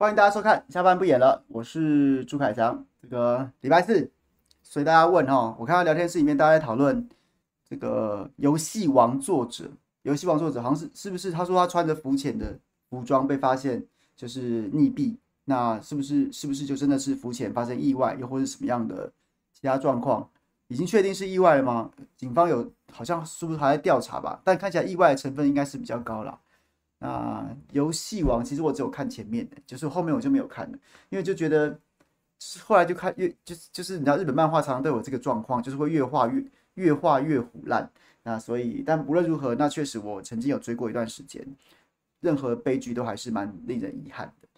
欢迎大家收看，下班不演了，我是朱凯翔。这个礼拜四，随大家问哈，我看到聊天室里面大家在讨论这个游戏王作者，游戏王作者好像是是不是？他说他穿着浮潜的服装被发现就是溺毙，那是不是是不是就真的是浮潜发生意外，又或是什么样的其他状况？已经确定是意外了吗？警方有好像是不是还在调查吧？但看起来意外的成分应该是比较高了。那游戏王其实我只有看前面的，就是后面我就没有看了，因为就觉得后来就看越就是就是你知道日本漫画常常都有这个状况，就是会越画越越画越唬烂。那所以但无论如何，那确实我曾经有追过一段时间，任何悲剧都还是蛮令人遗憾的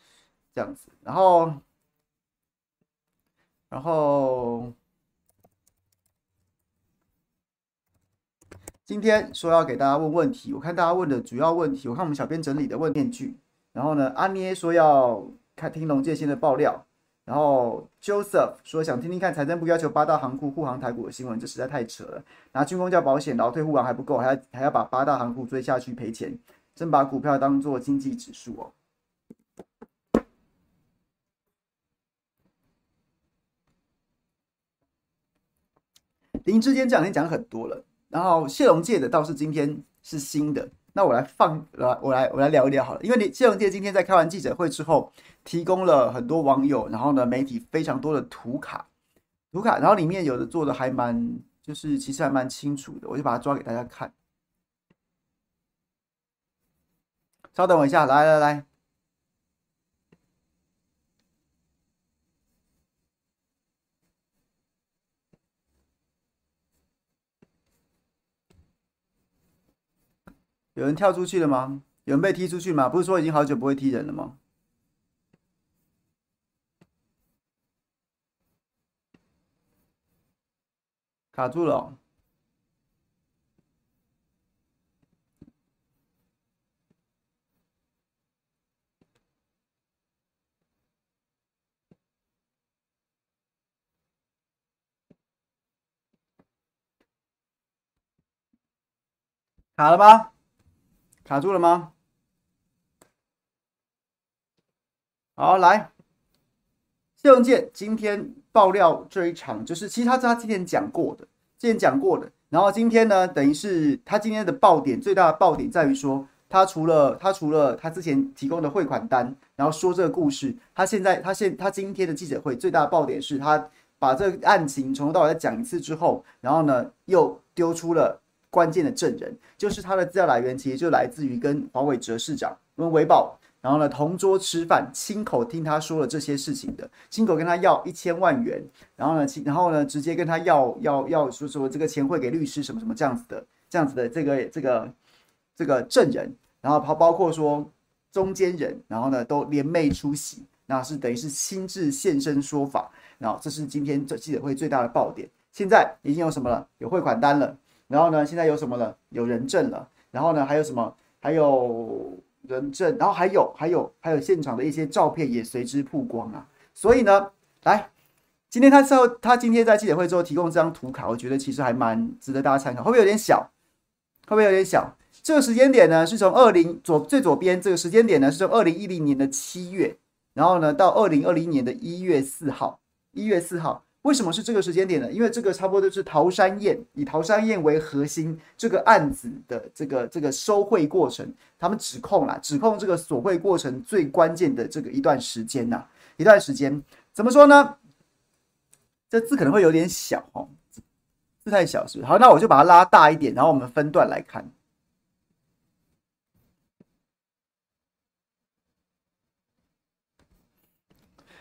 这样子。然后然后。今天说要给大家问问题，我看大家问的主要问题，我看我们小编整理的问题句。然后呢，阿捏说要看听龙介先的爆料，然后 Joseph 说想听听看财政部要求八大行库护航台股的新闻，这实在太扯了。拿军工叫保险劳退护航还不够，还要还要把八大行库追下去赔钱，真把股票当做经济指数哦。林志坚这两天讲很多了。然后谢龙介的倒是今天是新的，那我来放，来我来我来聊一聊好了。因为你谢龙介今天在开完记者会之后，提供了很多网友，然后呢媒体非常多的图卡，图卡，然后里面有的做的还蛮，就是其实还蛮清楚的，我就把它抓给大家看。稍等我一下，来来来。有人跳出去了吗？有人被踢出去吗？不是说已经好久不会踢人了吗？卡住了。卡了吗？卡住了吗？好，来，谢龙介今天爆料这一场，就是其实他是他之前讲过的，之前讲过的。然后今天呢，等于是他今天的爆点，最大的爆点在于说，他除了他除了他之前提供的汇款单，然后说这个故事，他现在他现他今天的记者会最大的爆点是他把这个案情从头到尾再讲一次之后，然后呢又丢出了。关键的证人就是他的资料来源，其实就来自于跟黄伟哲市长跟维保，然后呢同桌吃饭，亲口听他说了这些事情的，亲口跟他要一千万元，然后呢，然后呢直接跟他要要要说说这个钱汇给律师什么什么这样子的，这样子的这个这个这个证人，然后包包括说中间人，然后呢都联袂出席，那是等于是亲自现身说法，然后这是今天这记者会最大的爆点。现在已经有什么了？有汇款单了。然后呢，现在有什么了？有人证了。然后呢，还有什么？还有人证。然后还有，还有，还有现场的一些照片也随之曝光啊。所以呢，来，今天他之后，他今天在记者会之后提供这张图卡，我觉得其实还蛮值得大家参考。会不会有点小？会不会有点小？这个时间点呢，是从二零左最左边这个时间点呢，是从二零一零年的七月，然后呢到二零二零年的一月四号，一月四号。为什么是这个时间点呢？因为这个差不多就是桃山宴以桃山宴为核心这个案子的这个这个收贿过程，他们指控啦，指控这个索贿过程最关键的这个一段时间呐，一段时间怎么说呢？这字可能会有点小哦，字太小是不是？好，那我就把它拉大一点，然后我们分段来看。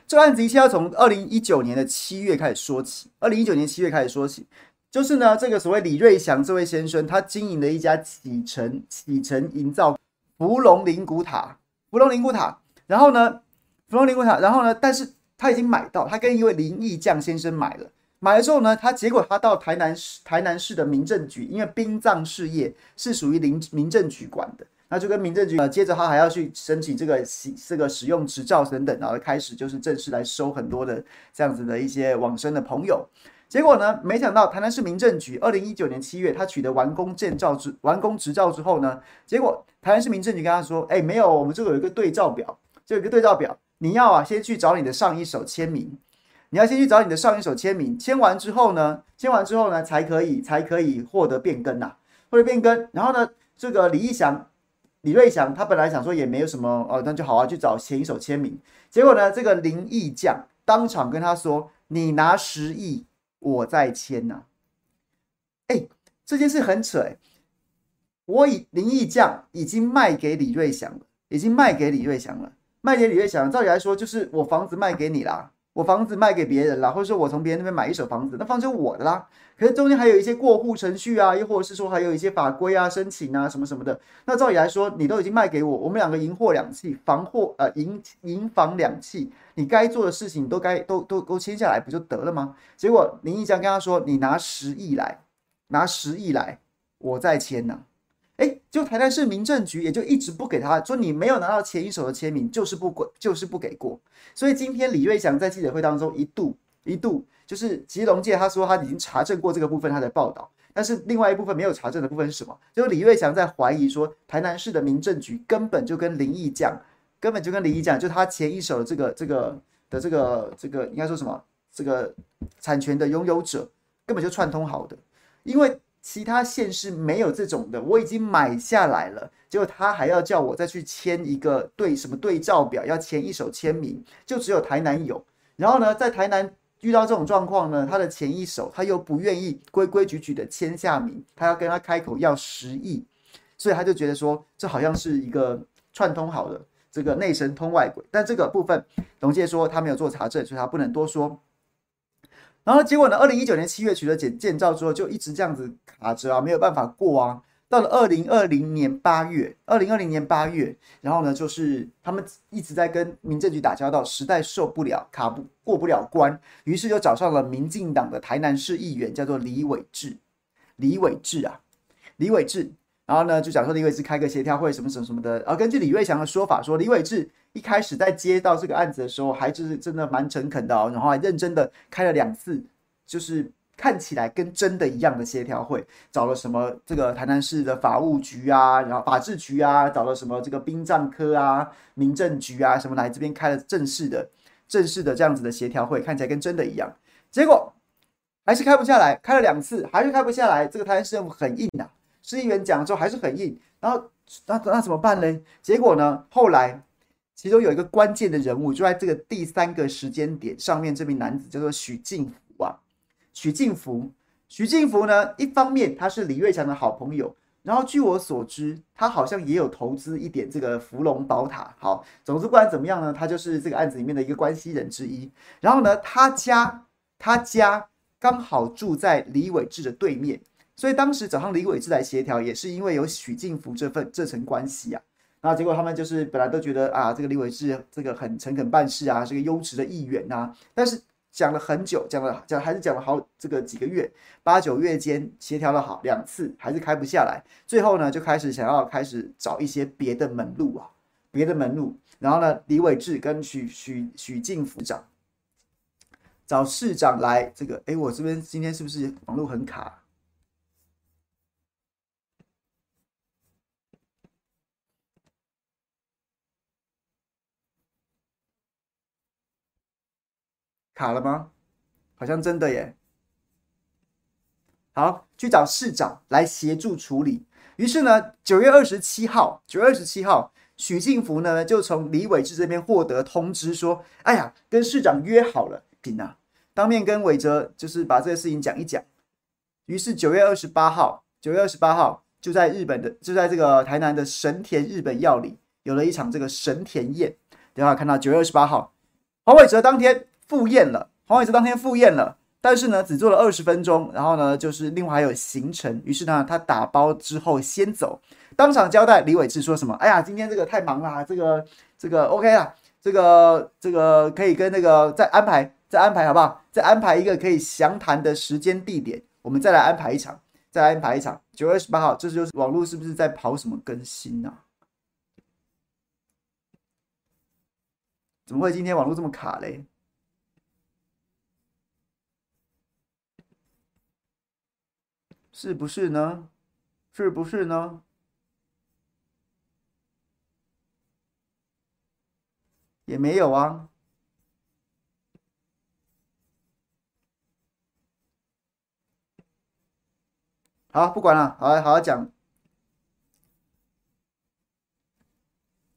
这个案子一切要从二零一九年的七月开始说起。二零一九年七月开始说起，就是呢，这个所谓李瑞祥这位先生，他经营的一家启辰启辰营造福隆灵骨塔，福隆灵骨塔。然后呢，福隆灵骨塔，然后呢，但是他已经买到，他跟一位林义将先生买了，买了之后呢，他结果他到台南市台南市的民政局，因为殡葬事业是属于林民政局管的。那就跟民政局呃，接着他还要去申请这个使这个使用执照等等，然后开始就是正式来收很多的这样子的一些往生的朋友。结果呢，没想到台南市民政局二零一九年七月，他取得完工证照之完工执照之后呢，结果台南市民政局跟他说：“哎，没有，我们这个有一个对照表，就有一个对照表，你要啊先去找你的上一手签名，你要先去找你的上一手签名，签完之后呢，签完之后呢才可以才可以获得变更呐、啊，获得变更。然后呢，这个李义祥、李瑞祥他本来想说也没有什么哦，那就好好去找前一手签名。结果呢，这个林义将当场跟他说：“你拿十亿，我再签呐。”哎，这件事很扯哎。我以林义将已经卖给李瑞祥了，已经卖给李瑞祥了，卖给李瑞祥。照理来说，就是我房子卖给你啦，我房子卖给别人了，或者说我从别人那边买一手房子，那房子就是我的啦。可是中间还有一些过户程序啊，又或者是说还有一些法规啊、申请啊什么什么的。那照理来说，你都已经卖给我，我们两个银货两訖，房货呃银银房两訖，你该做的事情都该都都都签下来不就得了吗？结果林义祥跟他说：“你拿十亿来，拿十亿来，我再签呢。”哎，就台南市民政局也就一直不给他说，你没有拿到前一手的签名，就是不过，就是不给过。所以今天李瑞祥在记者会当中一度一度就是吉隆界他说他已经查证过这个部分，他的报道，但是另外一部分没有查证的部分是什么？就是李瑞祥在怀疑说台南市的民政局根本就跟林毅讲，根本就跟林毅讲，就他前一手的这个这个的这个这个应该说什么？这个产权的拥有者根本就串通好的，因为。其他县市没有这种的，我已经买下来了，结果他还要叫我再去签一个对什么对照表，要签一手签名，就只有台南有。然后呢，在台南遇到这种状况呢，他的前一手他又不愿意规规矩矩的签下名，他要跟他开口要十亿，所以他就觉得说这好像是一个串通好的这个内神通外鬼。但这个部分，董介说他没有做查证，所以他不能多说。然后结果呢？二零一九年七月取得建建造之后，就一直这样子卡着啊，没有办法过啊。到了二零二零年八月，二零二零年八月，然后呢，就是他们一直在跟民政局打交道，实在受不了，卡不过不了关，于是就找上了民进党的台南市议员，叫做李伟智。李伟智啊，李伟智。然后呢，就讲说李伟志开个协调会，什么什么什么的。然后根据李瑞祥的说法，说李伟志一开始在接到这个案子的时候，还是真的蛮诚恳的哦，然后还认真的开了两次，就是看起来跟真的一样的协调会，找了什么这个台南市的法务局啊，然后法制局啊，找了什么这个殡葬科啊、民政局啊什么来这边开了正式的、正式的这样子的协调会，看起来跟真的一样。结果还是开不下来，开了两次还是开不下来，这个台南市政府很硬呐、啊。市议员讲了之后还是很硬，然后那那怎么办呢？结果呢？后来其中有一个关键的人物，就在这个第三个时间点上面，这名男子叫做许敬福啊。许敬福，许敬福呢，一方面他是李瑞祥的好朋友，然后据我所知，他好像也有投资一点这个福隆宝塔。好，总之不管怎么样呢，他就是这个案子里面的一个关系人之一。然后呢，他家他家刚好住在李伟志的对面。所以当时找上李伟志来协调，也是因为有许敬福这份这层关系啊。然后结果他们就是本来都觉得啊，这个李伟志这个很诚恳办事啊，是个优质的议员呐。但是讲了很久，讲了讲还是讲了好这个几个月，八九月间协调了好两次，还是开不下来。最后呢，就开始想要开始找一些别的门路啊，别的门路。然后呢，李伟志跟许许许敬福长找市长来这个，哎，我这边今天是不是网络很卡？卡了吗？好像真的耶。好，去找市长来协助处理。于是呢，九月二十七号，九月二十七号，许敬福呢就从李伟志这边获得通知，说：“哎呀，跟市长约好了，紧啊，当面跟伟哲就是把这个事情讲一讲。”于是九月二十八号，九月二十八号就在日本的，就在这个台南的神田日本料理有了一场这个神田宴。等下看到九月二十八号，黄伟哲当天。赴宴了，黄伟哲当天赴宴了，但是呢，只做了二十分钟，然后呢，就是另外还有行程，于是呢，他打包之后先走，当场交代李伟志说什么？哎呀，今天这个太忙了，这个这个 OK 了，这个这个可以跟那个再安排再安排好不好？再安排一个可以详谈的时间地点，我们再来安排一场，再安排一场，九月二十八号，这就是网络是不是在跑什么更新呢、啊？怎么会今天网络这么卡嘞？是不是呢？是不是呢？也没有啊。好，不管了，好，好好讲。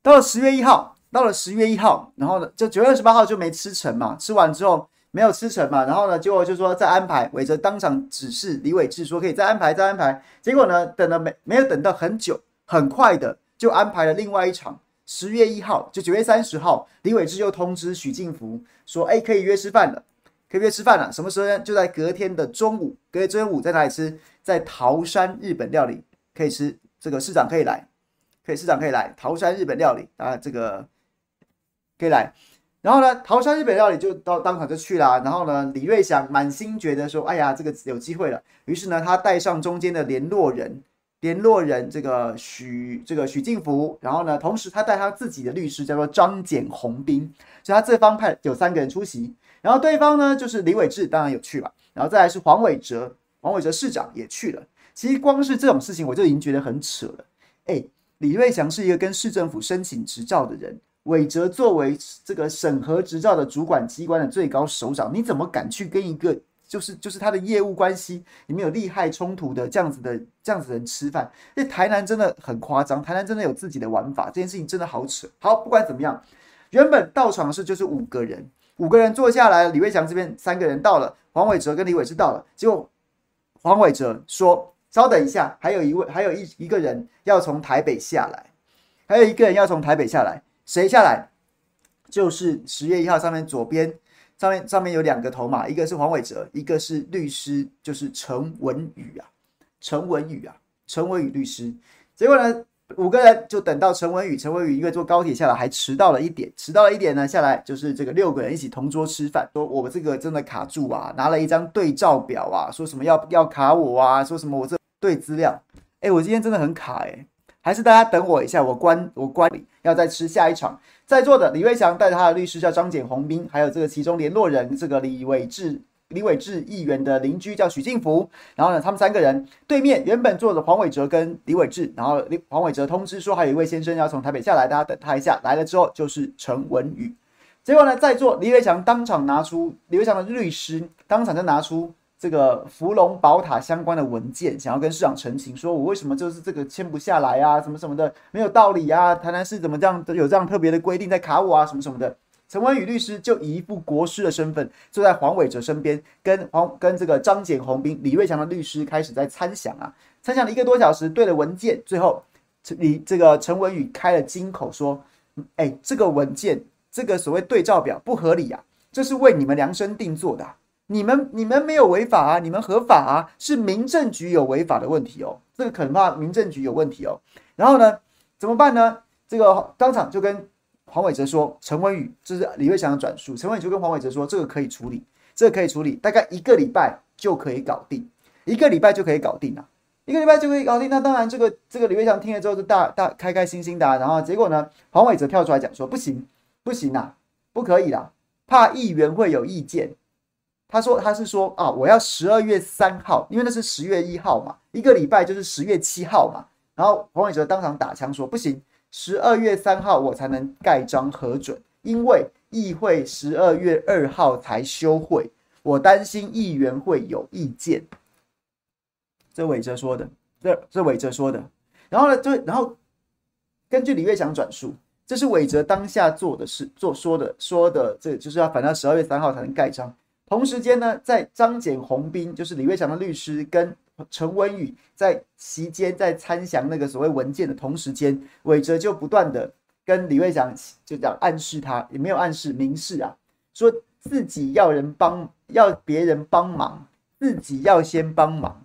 到了十月一号，到了十月一号，然后呢，就九月二十八号就没吃成嘛，吃完之后没有吃成嘛，然后呢，结果就说再安排，韦哲当场指示李伟智说可以再安排，再安排。结果呢，等了没没有等到很久，很快的就安排了另外一场，十月一号，就九月三十号，李伟智又通知许晋福说，哎，可以约吃饭了，可以约吃饭了，什么时候呢？就在隔天的中午，隔天中午在哪里吃？在桃山日本料理可以吃，这个市长可以来，可以市长可以来桃山日本料理啊，这个可以来。然后呢，桃山日本料理就到当场就去了。然后呢，李瑞祥满心觉得说，哎呀，这个有机会了。于是呢，他带上中间的联络人，联络人这个许这个许晋福。然后呢，同时他带他自己的律师叫做张简宏斌，所以他这方派有三个人出席。然后对方呢，就是李伟志，当然有去了。然后再来是黄伟哲。黄伟哲市长也去了，其实光是这种事情我就已经觉得很扯了。哎，李瑞祥是一个跟市政府申请执照的人，伟哲作为这个审核执照的主管机关的最高首长，你怎么敢去跟一个就是就是他的业务关系里面有利害冲突的这样子的这样子的人吃饭？这台南真的很夸张，台南真的有自己的玩法，这件事情真的好扯。好，不管怎么样，原本到场的是就是五个人，五个人坐下来，李瑞祥这边三个人到了，黄伟哲跟李伟是到了，结果。黄伟哲说：“稍等一下，还有一位，还有一一个人要从台北下来，还有一个人要从台北下来，谁下来？就是十月一号上面左边上面上面有两个头嘛，一个是黄伟哲，一个是律师，就是陈文宇啊，陈文宇啊，陈文宇律师。结果呢？”五个人就等到陈文宇，陈文宇因为坐高铁下来还迟到了一点，迟到了一点呢，下来就是这个六个人一起同桌吃饭，说我们这个真的卡住啊，拿了一张对照表啊，说什么要要卡我啊，说什么我这对资料，哎，我今天真的很卡哎，还是大家等我一下，我关我关里要再吃下一场，在座的李瑞祥带着他的律师叫张简宏斌，还有这个其中联络人这个李伟智。李伟智议员的邻居叫许晋福，然后呢，他们三个人对面原本坐着黄伟哲跟李伟智，然后黄伟哲通知说还有一位先生要从台北下来，大家等他一下。来了之后就是陈文宇，结果呢，在座李伟强当场拿出李伟强的律师当场就拿出这个福隆宝塔相关的文件，想要跟市长陈情，说我为什么就是这个签不下来啊，什么什么的没有道理啊，台南市怎么这样有这样特别的规定在卡我啊，什么什么的。陈文宇律师就以一副国师的身份坐在黄伟哲身边，跟黄跟这个张简宏斌、李瑞祥的律师开始在参详啊，参详了一个多小时，对了文件，最后李这个陈文宇开了金口说：“哎，这个文件，这个所谓对照表不合理啊，这是为你们量身定做的，你们你们没有违法啊，你们合法啊，是民政局有违法的问题哦，这个可能怕民政局有问题哦。然后呢，怎么办呢？这个当场就跟。”黄伟哲说：“陈文宇，这是李瑞祥的转述。陈文宇就跟黄伟哲说：‘这个可以处理，这个可以处理，大概一个礼拜就可以搞定，一个礼拜就可以搞定了，一个礼拜就可以搞定。’那当然，这个这个李瑞祥听了之后就大大开开心心的啊。然后结果呢，黄伟哲跳出来讲说：‘不行，不行啊，不可以啦，怕议员会有意见。’他说他是说啊，我要十二月三号，因为那是十月一号嘛，一个礼拜就是十月七号嘛。然后黄伟哲当场打枪说：‘不行。’十二月三号我才能盖章核准，因为议会十二月二号才休会，我担心议员会有意见。这伟哲说的，这这伟哲说的。然后呢，就然后根据李月祥转述，这是伟哲当下做的事，做说的说的，这就是要反正十二月三号才能盖章。同时间呢，在张简宏斌，就是李瑞祥的律师跟。陈文宇在席间在参详那个所谓文件的同时间，伟哲就不断的跟李瑞祥就讲暗示他，也没有暗示明示啊，说自己要人帮，要别人帮忙，自己要先帮忙。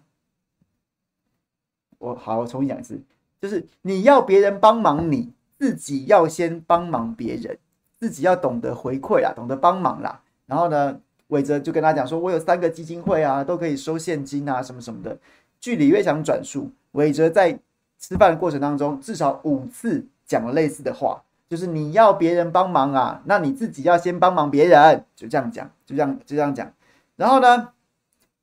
我好，我重新讲一次，就是你要别人帮忙你，自己要先帮忙别人，自己要懂得回馈啊，懂得帮忙啦。然后呢，伟哲就跟他讲说：“我有三个基金会啊，都可以收现金啊，什么什么的。”据李瑞祥转述，伟哲在吃饭的过程当中至少五次讲了类似的话，就是你要别人帮忙啊，那你自己要先帮忙别人，就这样讲，就这样就这样讲。然后呢，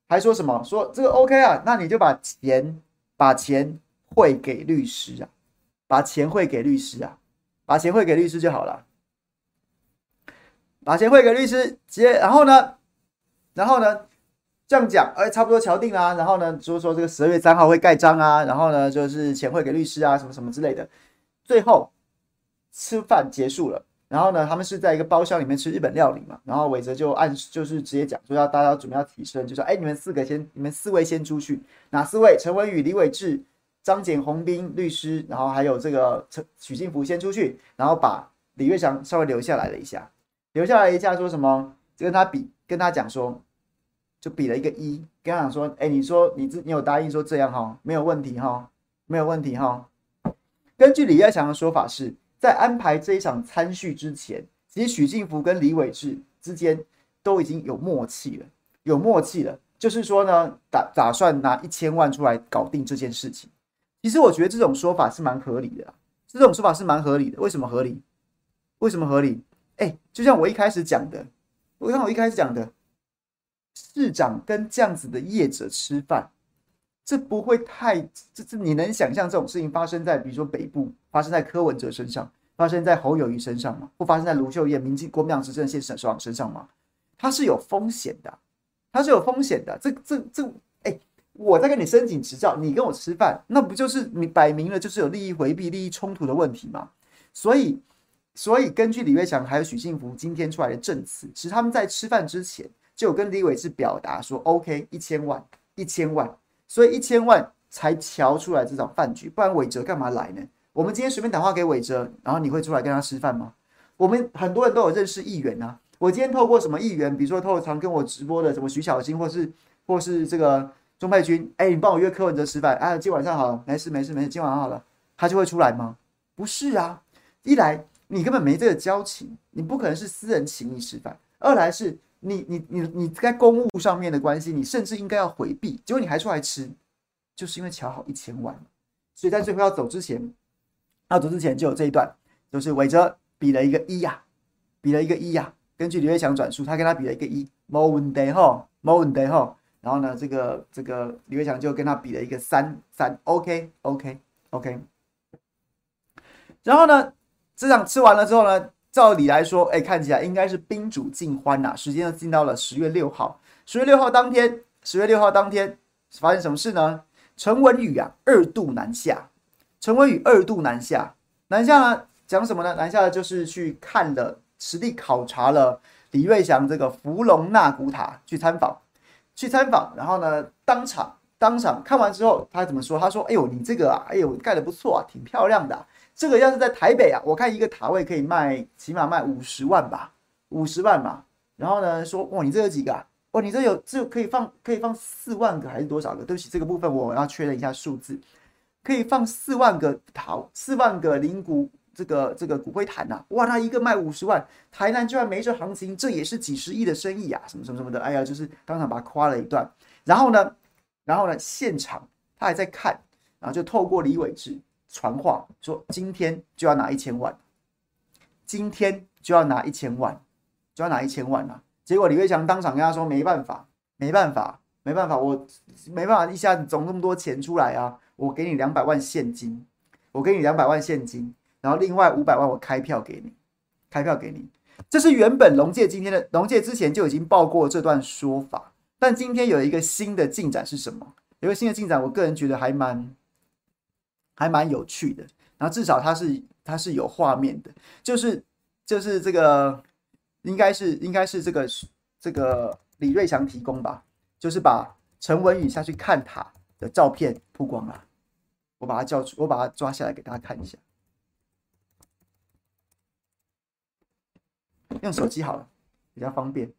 还说什么？说这个 OK 啊，那你就把钱把钱汇给律师啊，把钱汇给律师啊，把钱汇给律师就好了。把钱汇给律师，接，然后呢，然后呢，这样讲，哎，差不多敲定啦。然后呢，就是说这个十二月三号会盖章啊，然后呢，就是钱汇给律师啊，什么什么之类的。最后吃饭结束了，然后呢，他们是在一个包厢里面吃日本料理嘛。然后伟哲就按就是直接讲说要大家准备要提升，就说哎，你们四个先，你们四位先出去，哪四位？陈文宇、李伟志、张简宏斌律师，然后还有这个陈许晋福先出去，然后把李岳祥稍微留下来了一下。留下来一下，说什么？就跟他比，跟他讲说，就比了一个一，跟他讲说，哎，你说你你有答应说这样哈，没有问题哈，没有问题哈。根据李岳祥的说法是，在安排这一场参叙之前，其实许晋福跟李伟志之间都已经有默契了，有默契了，就是说呢，打打算拿一千万出来搞定这件事情。其实我觉得这种说法是蛮合理的，这种说法是蛮合理的。为什么合理？为什么合理？哎，就像我一开始讲的，我像我一开始讲的，市长跟这样子的业者吃饭，这不会太，这这你能想象这种事情发生在比如说北部，发生在柯文哲身上，发生在侯友谊身上吗？或发生在卢秀燕、民进国民党执政现省首长身上吗？它是有风险的，它是有风险的。这这这，哎，我在跟你申请执照，你跟我吃饭，那不就是你摆明了就是有利益回避、利益冲突的问题吗？所以。所以，根据李瑞祥还有许信福今天出来的证词，其实他们在吃饭之前就有跟李伟志表达说：“OK，一千万，一千万。”所以一千万才乔出来这场饭局，不然伟哲干嘛来呢？我们今天随便打话给伟哲，然后你会出来跟他吃饭吗？我们很多人都有认识议员啊。我今天透过什么议员，比如说透过常跟我直播的什么徐小新，或是或是这个钟佩君，哎，你帮我约柯文哲吃饭，啊，今晚上好，没事没事没事，今晚上好了，他就会出来吗？不是啊，一来。你根本没这个交情，你不可能是私人请你吃饭。二来是你你你你在公务上面的关系，你甚至应该要回避，结果你还出来吃，就是因为瞧好一千万。所以在最后要走之前，要走之前就有这一段，就是伟哲比了一个一呀、比了一个一呀、根据李岳祥转述，他跟他比了一个一，没问题吼，没问题吼。然后呢，这个这个李岳祥就跟他比了一个三三，OK OK OK。然后呢？这场吃完了之后呢，照理来说，哎，看起来应该是宾主尽欢呐。时间又进到了十月六号。十月六号当天，十月六号当天发生什么事呢？陈文宇啊，二度南下。陈文宇二度南下，南下呢讲什么呢？南下就是去看了实地考察了李瑞祥这个福隆纳古塔，去参访，去参访。然后呢，当场当场看完之后，他怎么说？他说：“哎呦，你这个啊，哎呦，盖得不错啊，挺漂亮的。”这个要是在台北啊，我看一个塔位可以卖，起码卖五十万吧，五十万嘛。然后呢，说哇，你这有几个啊？哇，你这有这可以放可以放四万个还是多少个？对不起，这个部分我要确认一下数字，可以放四万个塔，四万个灵骨这个这个骨灰坛呐。哇，他一个卖五十万，台南居然没这行情，这也是几十亿的生意啊，什么什么什么的。哎呀，就是当场把他夸了一段。然后呢，然后呢，现场他还在看，然后就透过李伟智。传话说今天就要拿一千万，今天就要拿一千万，就要拿一千万了。结果李瑞强当场跟他说：“没办法，没办法，没办法，我没办法一下子总那么多钱出来啊！我给你两百万现金，我给你两百万现金，然后另外五百万我开票给你，开票给你。这是原本龙介今天的龙介之前就已经报过这段说法，但今天有一个新的进展是什么？有一个新的进展，我个人觉得还蛮。”还蛮有趣的，然后至少它是它是有画面的，就是就是这个应该是应该是这个这个李瑞祥提供吧，就是把陈文宇下去看塔的照片曝光了，我把它叫出，我把它抓下来给大家看一下，用手机好了，比较方便。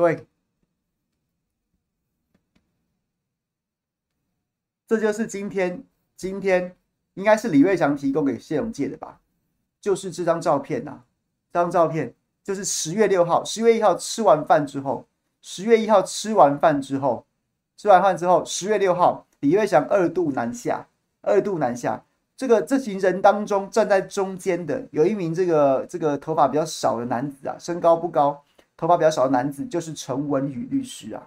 对，这就是今天今天应该是李瑞祥提供给谢龙介的吧？就是这张照片呐、啊，这张照片就是十月六号，十月一号吃完饭之后，十月一号吃完饭之后，吃完饭之后，十月六号李瑞祥二度南下，二度南下。这个这群人当中站在中间的有一名这个这个头发比较少的男子啊，身高不高，头发比较少的男子就是陈文宇律师啊，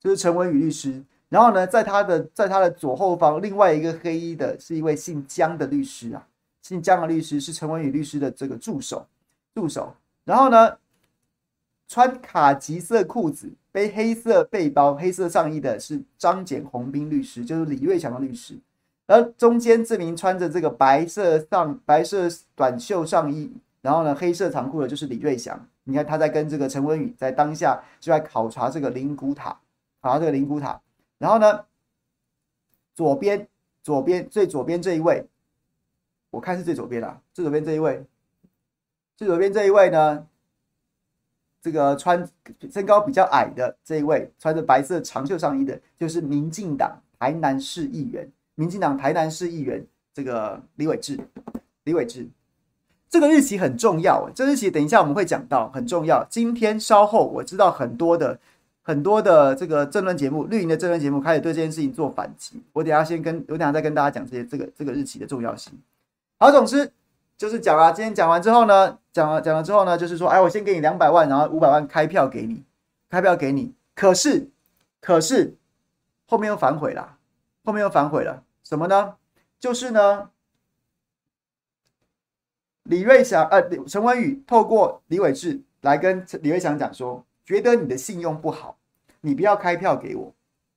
就是陈文宇律师。然后呢，在他的在他的左后方，另外一个黑衣的是一位姓江的律师啊，姓江的律师是陈文宇律师的这个助手助手。然后呢，穿卡其色裤子、背黑色背包、黑色上衣的是张简宏斌律师，就是李瑞祥的律师。而中间这名穿着这个白色上白色短袖上衣，然后呢黑色长裤的，就是李瑞祥。你看他在跟这个陈文宇在当下就在考察这个灵骨塔，考察这个灵骨塔。然后呢，左边左边最左边这一位，我看是最左边啊，最左边这一位，最左边这一位呢，这个穿身高比较矮的这一位，穿着白色长袖上衣的，就是民进党台南市议员。民进党台南市议员这个李伟智，李伟智，这个日期很重要。这日期等一下我们会讲到，很重要。今天稍后我知道很多的很多的这个政论节目，绿营的政论节目开始对这件事情做反击。我等下先跟我等下再跟大家讲这些这个这个日期的重要性。好，总之就是讲啊，今天讲完之后呢，讲了讲了之后呢，就是说，哎，我先给你两百万，然后五百万开票给你，开票给你。可是可是后面又反悔了。后面又反悔了，什么呢？就是呢，李瑞祥呃，陈文宇透过李伟志来跟李瑞祥讲说，觉得你的信用不好，你不要开票给我，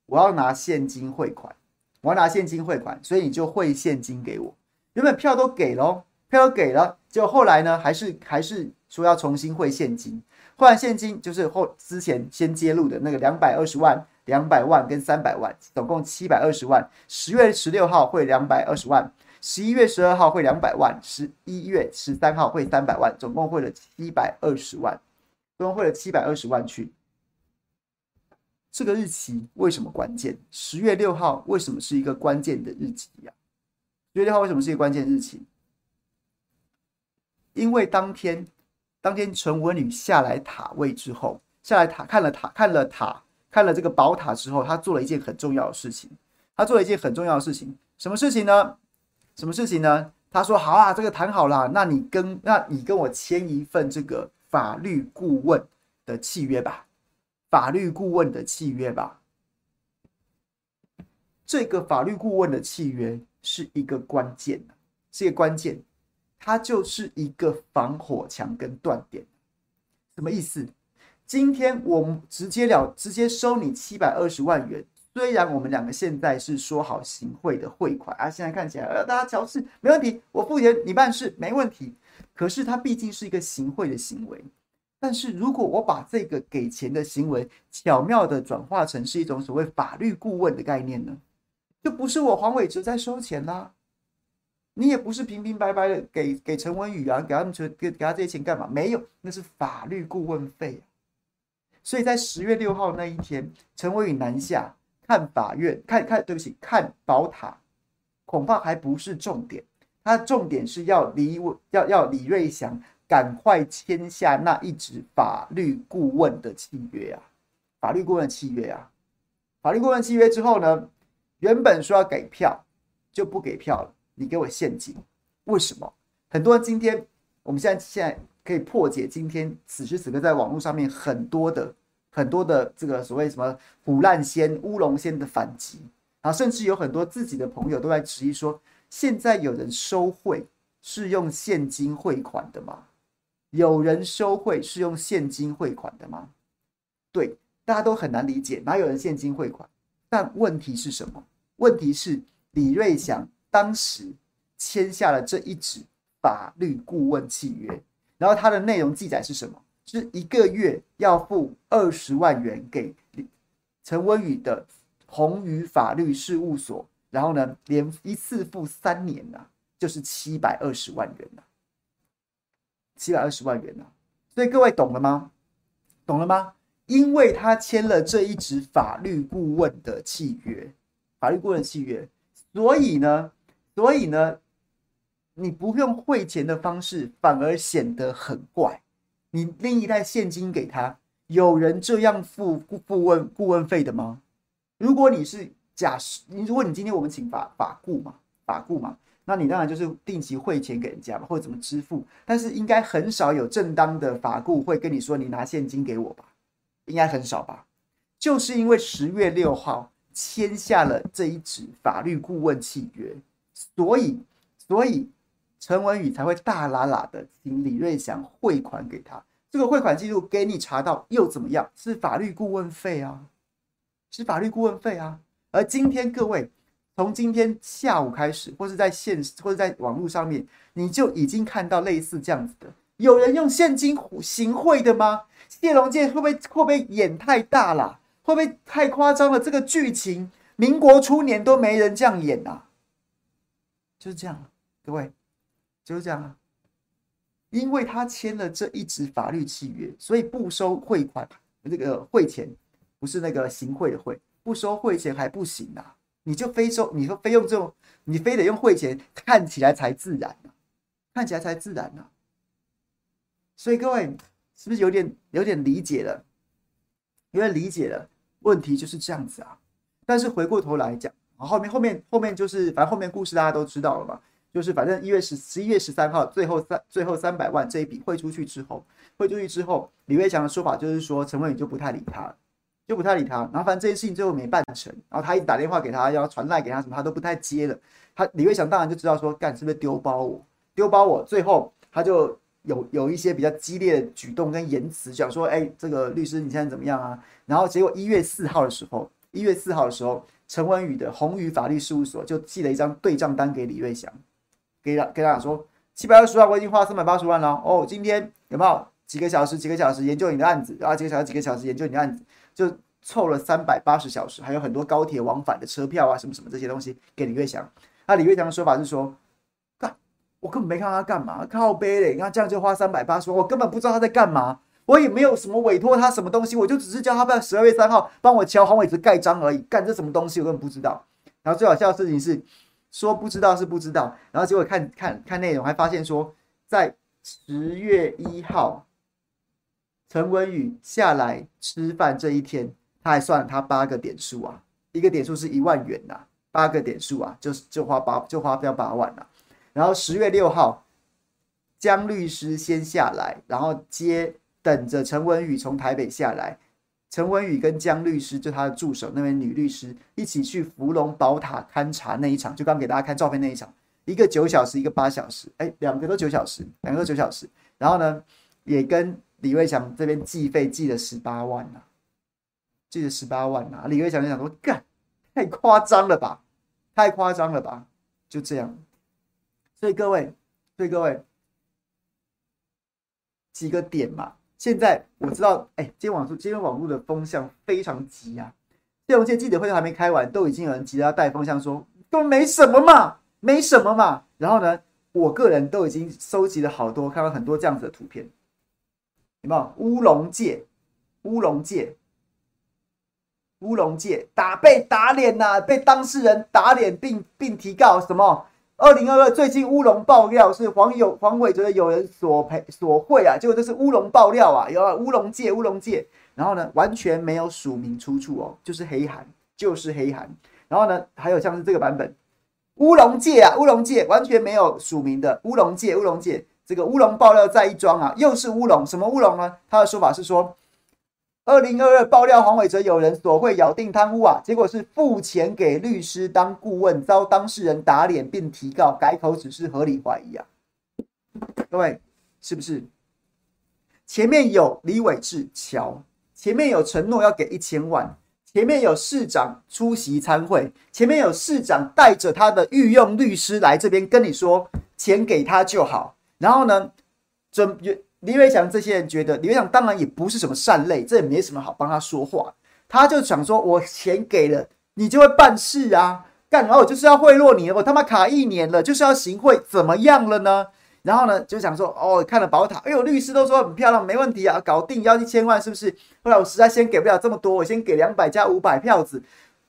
我要拿现金汇款，我要拿现金汇款，所以你就汇现金给我。原本票都给了，票都给了，结果后来呢，还是还是说要重新汇现金，汇完现金就是后之前先揭露的那个两百二十万。两百万跟三百万，总共七百二十万。十月十六号汇两百二十万，十一月十二号汇两百万，十一月十三号汇三百万，总共汇了七百二十万，总共汇了七百二十万去。这个日期为什么关键？十月六号为什么是一个关键的日期呀？十月六号为什么是一个关键日期？因为当天，当天陈文宇下来塔位之后，下来塔看了塔，看了塔。看了这个宝塔之后，他做了一件很重要的事情。他做了一件很重要的事情，什么事情呢？什么事情呢？他说：“好啊，这个谈好了，那你跟那你跟我签一份这个法律顾问的契约吧，法律顾问的契约吧。这个法律顾问的契约是一个关键，是一个关键，它就是一个防火墙跟断点。什么意思？”今天我们直接了，直接收你七百二十万元。虽然我们两个现在是说好行贿的汇款啊，现在看起来呃，大家瞧事没问题，我付钱你办事没问题。可是它毕竟是一个行贿的行为。但是如果我把这个给钱的行为巧妙的转化成是一种所谓法律顾问的概念呢，就不是我黄伟哲在收钱啦，你也不是平平白白的给给陈文宇啊，给他们给给他这些钱干嘛？没有，那是法律顾问费啊。所以在十月六号那一天，陈文宇南下看法院，看看，对不起，看宝塔，恐怕还不是重点。他重点是要李要要李瑞祥赶快签下那一纸法律顾问的契约啊，法律顾问契约啊，法律顾问契约之后呢，原本说要给票，就不给票了，你给我现金。为什么？很多人今天，我们现在现在。可以破解今天此时此刻在网络上面很多的很多的这个所谓什么唬烂仙、乌龙仙的反击，啊甚至有很多自己的朋友都在质疑说，现在有人收贿是用现金汇款的吗？有人收贿是用现金汇款的吗？对，大家都很难理解，哪有人现金汇款？但问题是什么？问题是李瑞祥当时签下了这一纸法律顾问契约。然后它的内容记载是什么？是一个月要付二十万元给陈文宇的鸿宇法律事务所，然后呢，连一次付三年呐、啊，就是七百二十万元呐、啊，七百二十万元呐、啊。所以各位懂了吗？懂了吗？因为他签了这一纸法律顾问的契约，法律顾问契约，所以呢，所以呢。你不用汇钱的方式，反而显得很怪。你另一袋现金给他，有人这样付顾顾问顾问费的吗？如果你是假设如果你今天我们请法法顾嘛，法顾嘛，那你当然就是定期汇钱给人家嘛，或者怎么支付。但是应该很少有正当的法顾会跟你说你拿现金给我吧？应该很少吧？就是因为十月六号签下了这一纸法律顾问契约，所以所以陈文宇才会大喇喇的请李瑞祥汇款给他。这个汇款记录给你查到又怎么样？是法律顾问费啊，是法律顾问费啊。而今天各位从今天下午开始，或是在线或者在网络上面，你就已经看到类似这样子的，有人用现金行贿的吗？谢龙介会不会会不会演太大了？会不会太夸张了？这个剧情，民国初年都没人这样演啊，就是这样，各位就是这样啊。因为他签了这一纸法律契约，所以不收汇款，这个汇钱不是那个行贿的贿，不收汇钱还不行啊！你就非收，你说非用这种，你非得用汇钱，看起来才自然啊，看起来才自然啊！所以各位是不是有点有点理解了？有点理解了，问题就是这样子啊！但是回过头来讲，后面后面后面就是，反正后面故事大家都知道了嘛。就是反正一月十十一月十三号最后三最后三百万这一笔汇出去之后，汇出去之后，李瑞祥的说法就是说陈文宇就不太理他，就不太理他。然后反正这件事情最后没办成，然后他一直打电话给他要传赖给他什么，他都不太接了。他李瑞祥当然就知道说干是不是丢包我，丢包我。最后他就有有一些比较激烈的举动跟言辞，讲说哎这个律师你现在怎么样啊？然后结果一月四号的时候，一月四号的时候，陈文宇的宏宇法律事务所就寄了一张对账单给李瑞祥。给他给他讲说，七百二十万我已经花了三百八十万了哦。今天有没有几个小时？几个小时研究你的案子，然后几个小时？几个小时研究你的案子，就凑了三百八十小时，还有很多高铁往返的车票啊，什么什么这些东西给李月祥。那李月祥的说法是说，干，我根本没看他干嘛，靠背嘞，你看这样就花三百八十万，我根本不知道他在干嘛，我也没有什么委托他什么东西，我就只是叫他在十二月三号帮我敲黄伟哲盖章而已，干这什么东西我根本不知道。然后最好笑的事情是。说不知道是不知道，然后结果看看看内容，还发现说，在十月一号，陈文宇下来吃饭这一天，他还算了他八个点数啊，一个点数是一万元呐、啊，八个点数啊，就是就花八就花掉八万了、啊。然后十月六号，江律师先下来，然后接等着陈文宇从台北下来。陈文宇跟江律师，就他的助手那位女律师，一起去福隆宝塔勘察那一场，就刚给大家看照片那一场，一个九小时，一个八小时，哎，两个都九小时，两个都九小时。然后呢，也跟李瑞祥这边计费计了十八万呐、啊，计了十八万呐、李瑞祥就想说，干，太夸张了吧，太夸张了吧，就这样。所以各位，所以各位，几个点嘛。现在我知道，哎，今天网络今天网络的风向非常急啊！谢龙介记者会都还没开完，都已经有人急着要带风向说，都没什么嘛，没什么嘛。然后呢，我个人都已经收集了好多，看到很多这样子的图片，有没有？乌龙界，乌龙界，乌龙界打被打脸呐、被当事人打脸并并提告什么？二零二二最近乌龙爆料是黄有黄伟哲的友人所赔所贿啊，结果这是乌龙爆料啊，有乌龙界乌龙界，然后呢完全没有署名出处哦，就是黑函，就是黑函，然后呢还有像是这个版本乌龙界啊乌龙界完全没有署名的乌龙界乌龙界，这个乌龙爆料再一桩啊，又是乌龙，什么乌龙呢？他的说法是说。二零二二爆料黄伟哲有人索贿咬定贪污啊，结果是付钱给律师当顾问，遭当事人打脸并提告，改口只是合理怀疑啊。各位是不是？前面有李伟智乔，前面有承诺要给一千万，前面有市长出席参会，前面有市长带着他的御用律师来这边跟你说钱给他就好，然后呢准李伟祥这些人觉得李伟祥当然也不是什么善类，这也没什么好帮他说话。他就想说，我钱给了你就会办事啊，干然后我就是要贿赂你，我他妈卡一年了，就是要行贿，怎么样了呢？然后呢就想说，哦，看了宝塔，哎呦，律师都说很漂亮，没问题啊，搞定要一千万是不是？后来我实在先给不了这么多，我先给两百加五百票子。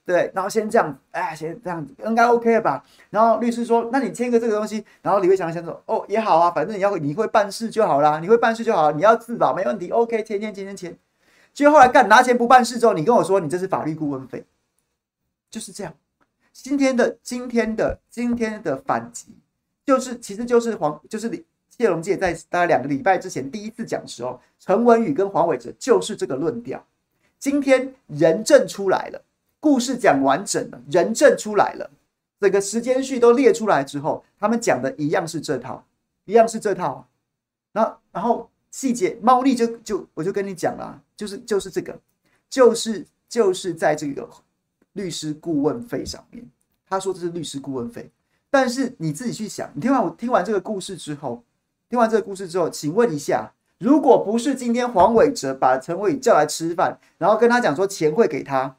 对，然后先这样，哎，先这样子，应该 OK 了吧？然后律师说：“那你签个这个东西。”然后李伟祥先说：“哦，也好啊，反正你要你会办事就好啦，你会办事就好，你要自保没问题，OK，签签签签签。”结果后来干拿钱不办事之后，你跟我说你这是法律顾问费，就是这样。今天的今天的今天的反击，就是其实就是黄就是谢龙介在大概两个礼拜之前第一次讲的时候，陈文宇跟黄伟哲就是这个论调。今天人证出来了，故事讲完整了，人证出来了，整个时间序都列出来之后，他们讲的一样是这套，一样是这套。那然后细节猫腻就就我就跟你讲了，就是就是这个，就是就是在这个律师顾问费上面，他说这是律师顾问费，但是你自己去想，你听完我听完这个故事之后，听完这个故事之后，请问一下。如果不是今天黄伟哲把陈伟宇叫来吃饭，然后跟他讲说钱会给他，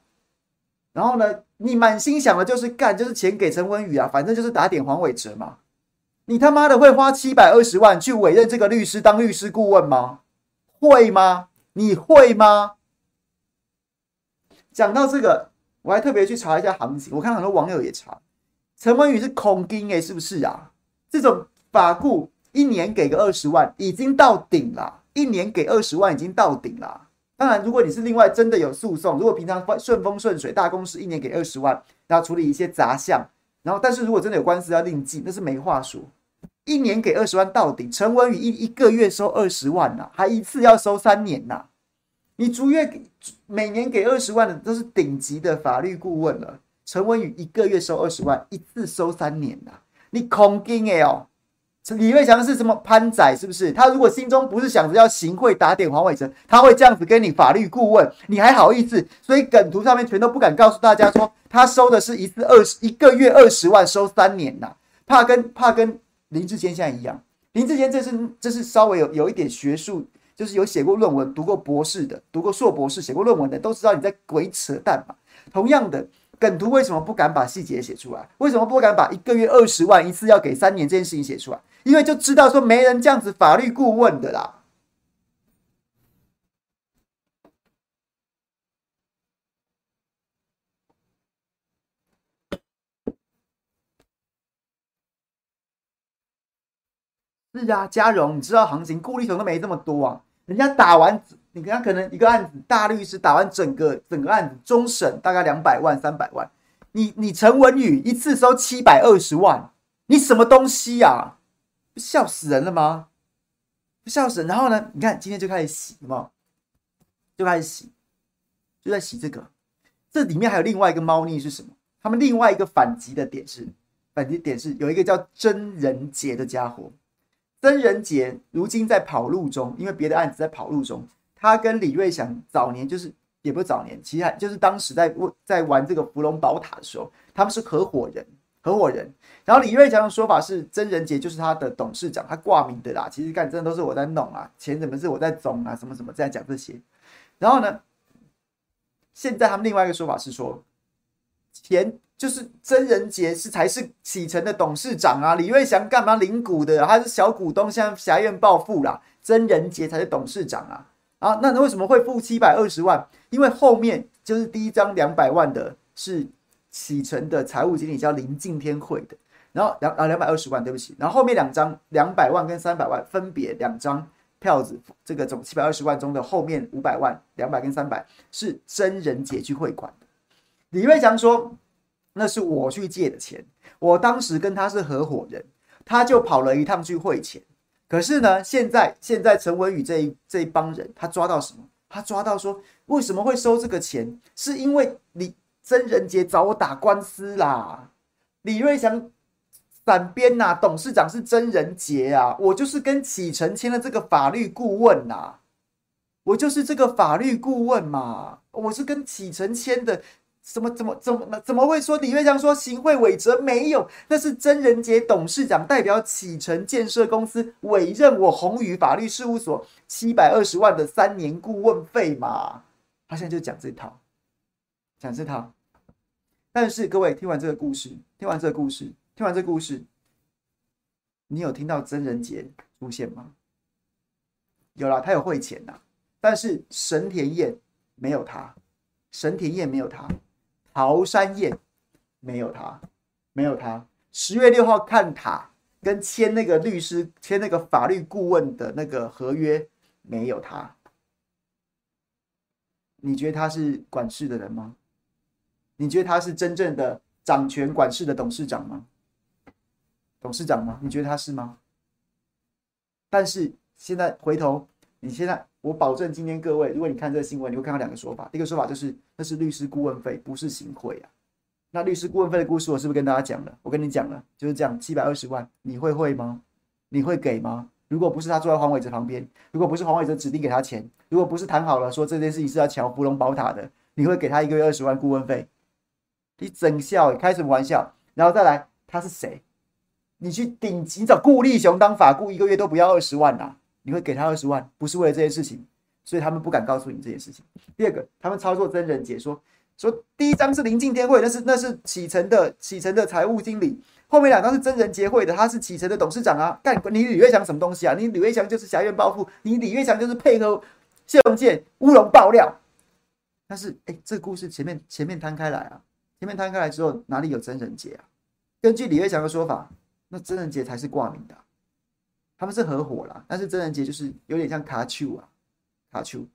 然后呢，你满心想的就是干，就是钱给陈文宇啊，反正就是打点黄伟哲嘛。你他妈的会花七百二十万去委任这个律师当律师顾问吗？会吗？你会吗？讲到这个，我还特别去查一下行情，我看很多网友也查，陈文宇是恐惊诶，是不是啊？这种法顾。一年给个二十万，已经到顶了。一年给二十万，已经到顶了。当然，如果你是另外真的有诉讼，如果平常顺风顺水，大公司一年给二十万，然后处理一些杂项，然后但是如果真的有官司要另计，那是没话说。一年给二十万到底，陈文宇一一个月收二十万呐、还一次要收三年呐、你逐月每年给二十万的都是顶级的法律顾问了。陈文宇一个月收二十万，一次收三年呐、你恐惊哎哦。李瑞祥是什么潘仔？是不是？他如果心中不是想着要行贿打点黄伟哲，他会这样子跟你法律顾问，你还好意思？所以梗图上面全都不敢告诉大家说，他收的是一次二十一个月二十万，收三年呐、怕跟怕跟林志坚现在一样。林志坚这是这是稍微有有一点学术，就是有写过论文、读过博士的、读过硕博士、写过论文的，都知道你在鬼扯淡嘛。同样的。梗图为什么不敢把细节写出来？为什么不敢把一个月二十万一次要给三年这件事情写出来？因为就知道说没人这样子法律顾问的啦。是啊，嘉荣，你知道行情，顾立雄都没这么多啊，人家打完。你看，可能一个案子，大律师打完整个整个案子，终审大概两百万、三百万。你你陈文宇一次收七百二十万，你什么东西呀、啊？笑死人了吗？笑死人！然后呢？你看今天就开始洗嘛，就开始洗，就在洗这个。这里面还有另外一个猫腻是什么？他们另外一个反击的点是，反击点是有一个叫曾仁杰的家伙。曾仁杰如今在跑路中，因为别的案子在跑路中。他跟李瑞祥早年就是也不是早年，其实就是当时在在玩这个芙蓉宝塔的时候，他们是合伙人，合伙人。然后李瑞祥的说法是，曾仁杰就是他的董事长，他挂名的啦。其实干真的都是我在弄啊，钱怎么是我在总啊，什么什么这样讲这些。然后呢，现在他们另外一个说法是说，钱就是曾仁杰是才是启程的董事长啊，李瑞祥干嘛领股的？他是小股东，现在挟怨报复啦，曾仁杰才是董事长啊。啊，那为什么会付七百二十万？因为后面就是第一张两百万的是启程的财务经理叫林敬天汇的，然后两啊两百二十万，对不起，然后后面两张两百万跟三百万分别两张票子，这个总七百二十万中的后面五百万两百跟三百是真人杰去汇款的。李瑞祥说那是我去借的钱，我当时跟他是合伙人，他就跑了一趟去汇钱。可是呢，现在现在陈文宇这一这一帮人，他抓到什么？他抓到说，为什么会收这个钱？是因为李曾仁杰找我打官司啦。李瑞祥散编呐，董事长是曾仁杰啊，我就是跟启程签了这个法律顾问呐，我就是这个法律顾问嘛，我是跟启程签的。怎么怎么怎么怎么会说李瑞祥说行贿伪证没有？那是曾仁杰董事长代表启程建设公司委任我宏宇法律事务所七百二十万的三年顾问费嘛？他现在就讲这套，讲这套。但是各位听完这个故事，听完这个故事，听完这个故事，你有听到曾仁杰出现吗？有了，他有汇钱呐，但是神田彦没有他，神田彦没有他。桃山宴没有他，没有他。十月六号看塔跟签那个律师签那个法律顾问的那个合约，没有他。你觉得他是管事的人吗？你觉得他是真正的掌权管事的董事长吗？董事长吗？你觉得他是吗？但是现在回头，你现在我保证，今天各位，如果你看这个新闻，你会看到两个说法。第一个说法就是那是律师顾问费，不是行贿啊。那律师顾问费的故事，我是不是跟大家讲了？我跟你讲了，就是这样，七百二十万，你会会吗？你会给吗？如果不是他坐在黄伟哲旁边，如果不是黄伟哲指定给他钱，如果不是谈好了说这件事情是要抢福隆宝塔的，你会给他一个月二十万顾问费？你整笑，开什么玩笑？然后再来，他是谁？你去顶级找顾立雄当法顾，一个月都不要二十万呐？你会给他二十万？不是为了这件事情，所以他们不敢告诉你这件事情。第二个，他们操作真人解说，说第一张是林敬天会，那是那是启程的启程的财务经理。后面两张是真人结会的，他是启程的董事长啊！干你李岳强什么东西啊？你李岳强就是挟怨报复，你李岳强就是配合谢龙健乌龙爆料。但是，哎、这个故事前面前面摊开来啊，前面摊开来之后，哪里有真人结啊？根据李岳强的说法，那真人结才是挂名的，他们是合伙啦。但是真人结就是有点像卡丘啊，卡丘。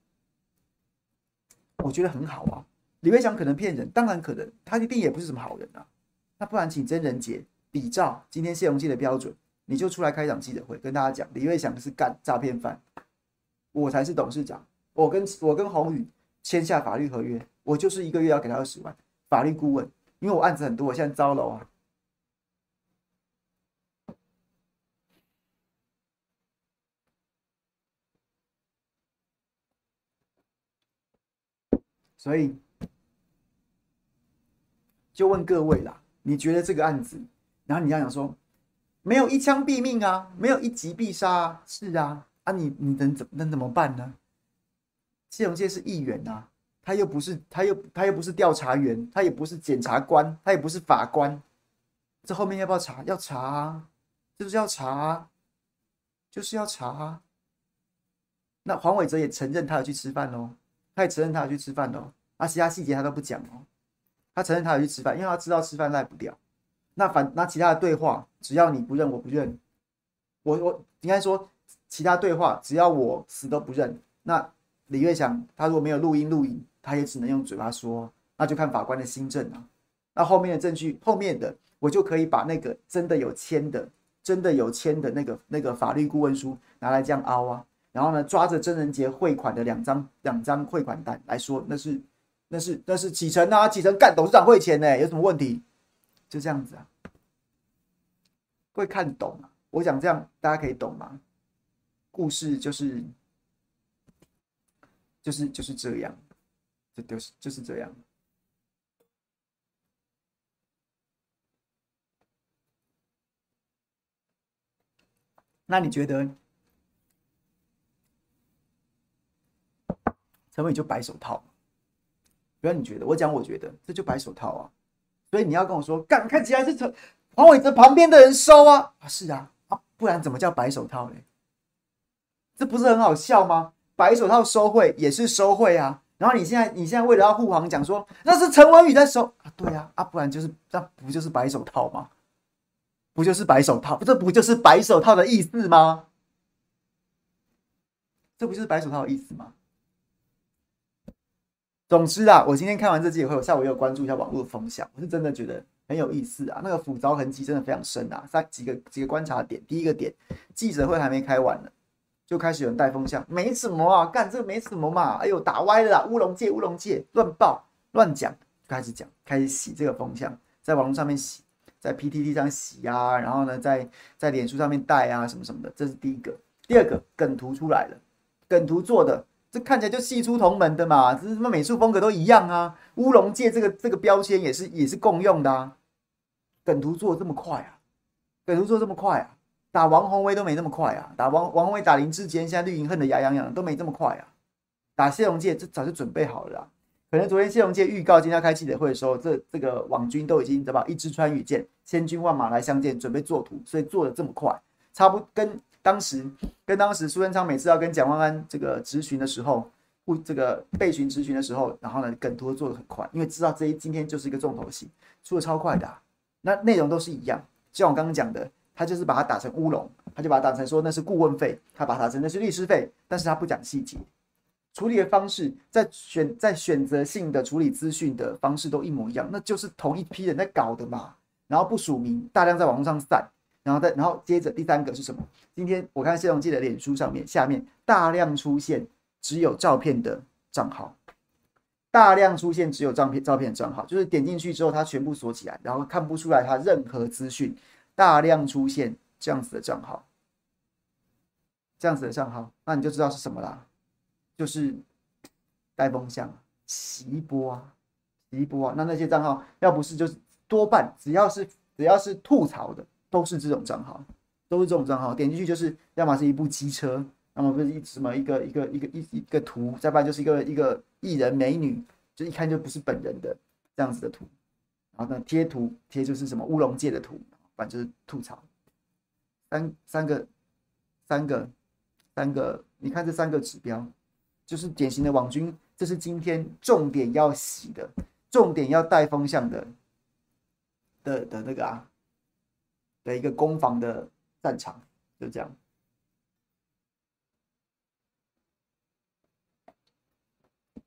我觉得很好啊。李岳强可能骗人，当然可能，他一定也不是什么好人啊。那不然请真人结。比照今天谢龙介的标准，你就出来开场记者会，跟大家讲，李岳祥是干诈骗犯，我才是董事长，我跟我跟宏宇签下法律合约，我就是一个月要给他二十万法律顾问，因为我案子很多，我现在招楼啊，所以就问各位啦，你觉得这个案子？然后你要想说，没有一枪毙命啊，没有一击必杀啊，是啊，啊你你能怎能怎么办呢？谢荣介是议员啊，他又不是他又他又不是调查员，他也不是检察官，他也不是法官，这后面要不要查？要查啊，就是要查啊，就是要查啊。那黄伟哲也承认他有去吃饭喽，他也承认他有去吃饭喽，啊，其他细节他都不讲哦，他承认他有去吃饭，因为他知道吃饭赖不掉。那反那其他的对话，只要你不认，我不认。我我应该说，其他对话只要我死都不认。那李岳祥他如果没有录音录影，他也只能用嘴巴说。那就看法官的新证啊。那后面的证据，后面的我就可以把那个真的有签的、真的有签的那个那个法律顾问书拿来这样凹啊。然后呢，抓着曾仁杰汇款的两张两张汇款单来说，那是那是那是启程啊，启程干董事长汇钱呢，有什么问题？就这样子啊，会看懂啊？我讲这样大家可以懂吗？故事就是就是就是这样，就就是就是这样。那你觉得陈伟就白手套？不要你觉得，我讲我觉得，这就白手套啊。所以你要跟我说，干看起来是陈黄伟哲旁边的人收啊啊，是啊啊，不然怎么叫白手套嘞？这不是很好笑吗？白手套收贿也是收贿啊。然后你现在你现在为了要护航，讲说那是陈文宇在收啊，对啊啊，不然就是那不就是白手套吗？不就是白手套？这不就是白手套的意思吗？这不就是白手套的意思吗？总之啊，我今天看完这记者会，我下午也有关注一下网络风向，我是真的觉得很有意思啊。那个斧凿痕迹真的非常深啊。三几个几个观察点，第一个点，记者会还没开完呢，就开始有人带风向，没什么啊，干这个没什么嘛。哎呦，打歪了啦，乌龙界乌龙界，乱报乱讲，开始讲，开始洗这个风向，在网络上面洗，在 PTT 上洗啊，然后呢，在在脸书上面带啊，什么什么的，这是第一个。第二个梗图出来了，梗图做的。这看起来就系出同门的嘛，这是什么美术风格都一样啊。乌龙界这个这个标签也是也是共用的啊。梗图做的这么快啊，梗图做的这么快啊，打王宏威都没那么快啊，打王王鸿薇打林志坚，现在绿营恨得牙痒痒，都没这么快啊。打谢龙介这早就准备好了啊，可能昨天谢龙介预告今天要开记者会的时候，这这个网军都已经对吧？一支穿羽箭，千军万马来相见，准备做图，所以做的这么快，差不跟。当时跟当时苏贞昌每次要跟蒋万安这个质询的时候，不这个备询质询的时候，然后呢梗图做的很快，因为知道这一今天就是一个重头戏，出的超快的，那内容都是一样，就像我刚刚讲的，他就是把它打成乌龙，他就把它打成说那是顾问费，他把它打成那是律师费，但是他不讲细节，处理的方式，在选在选择性的处理资讯的方式都一模一样，那就是同一批人在搞的嘛。然后不署名，大量在网络上散，然后再然后接着第三个是什么？今天我看谢荣记的脸书上面下面大量出现只有照片的账号，大量出现只有照片照片的账号，就是点进去之后它全部锁起来，然后看不出来它任何资讯，大量出现这样子的账号，这样子的账号，那你就知道是什么啦。就是带风向、洗波啊，洗波啊。那那些账号要不是就是多半只要是只要是吐槽的，都是这种账号，都是这种账号。点进去就是要么是一部机车，要么不是一什么一个一个一个一一个图，再不然就是一个一个艺人美女，就一看就不是本人的这样子的图。然后呢，贴图贴就是什么乌龙界的图，反正就是吐槽。三三个三个三个，你看这三个指标。就是典型的网军，这是今天重点要洗的，重点要带风向的的的那个啊的一个攻防的战场，就这样。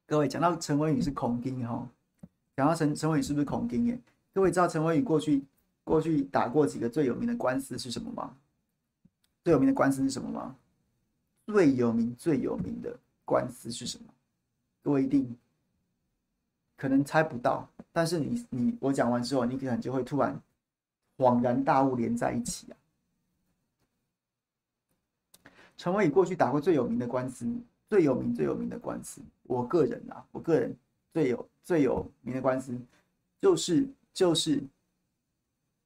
各位讲到陈文宇是恐惊哈，讲到陈陈文宇是不是恐惊？耶？各位知道陈文宇过去过去打过几个最有名的官司是什么吗？最有名的官司是什么吗？最有名最有名的。官司是什么？各位一定可能猜不到，但是你你我讲完之后，你可能就会突然恍然大悟，连在一起啊！陈文宇过去打过最有名的官司，最有名最有名的官司，我个人啊，我个人最有最有名的官司，就是就是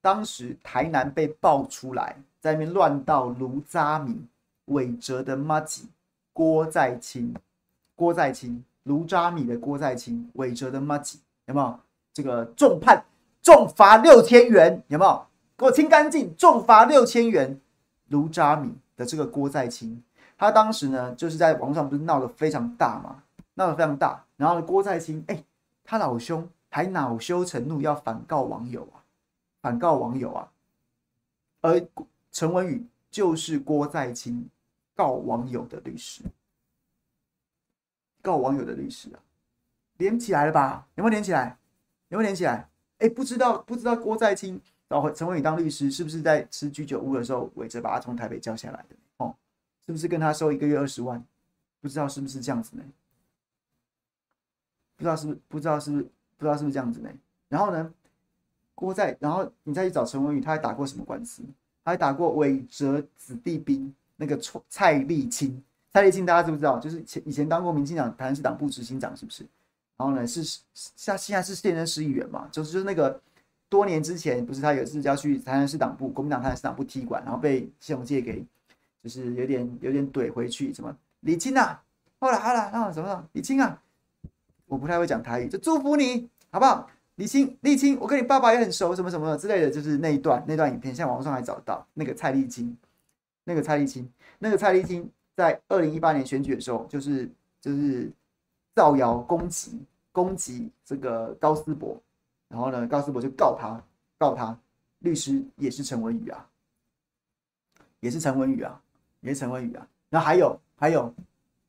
当时台南被爆出来，在那边乱到卢渣米韦哲的麻吉。郭在清，郭在清，卢渣米的郭在清，韦哲的麻吉，有没有？这个重判，重罚六千元，有没有？给我清干净，重罚六千元。卢渣米的这个郭在清，他当时呢，就是在网上不是闹得非常大嘛，闹得非常大。然后呢郭在清，哎，他老兄还恼羞成怒，要反告网友啊，反告网友啊。而陈文宇就是郭在清。告网友的律师，告网友的律师啊，连起来了吧？有没有连起来？有没有连起来？哎，不知道，不知道郭在清然后陈文宇当律师，是不是在吃居酒屋的时候，韦哲把他从台北叫下来的？哦，是不是跟他收一个月二十万？不知道是不是这样子呢？不知道是不是？不知道是不是？不知道是不是这样子呢？然后呢，郭在，然后你再去找陈文宇，他还打过什么官司？他还打过韦哲子弟兵。那个蔡蔡立青，蔡立青大家知不知道？就是前以前当过民进党台南市党部执行长，是不是？然后呢，是现现在是现任市议员嘛？就是就是那个多年之前，不是他有一次要去台南市党部国民党台南市党部踢馆，然后被谢龙介给就是有点有点怼回去，什么李青啊，好了好了，那什么李青啊，我不太会讲台语，就祝福你好不好？李青李青，我跟你爸爸也很熟，什么什么之类的，就是那一段那段影片，现在网上还找到那个蔡立青。那个蔡立青，那个蔡立青在二零一八年选举的时候，就是就是造谣攻击攻击这个高思博，然后呢，高思博就告他告他，律师也是陈文宇啊，也是陈文宇啊，也是陈文宇啊。然后还有还有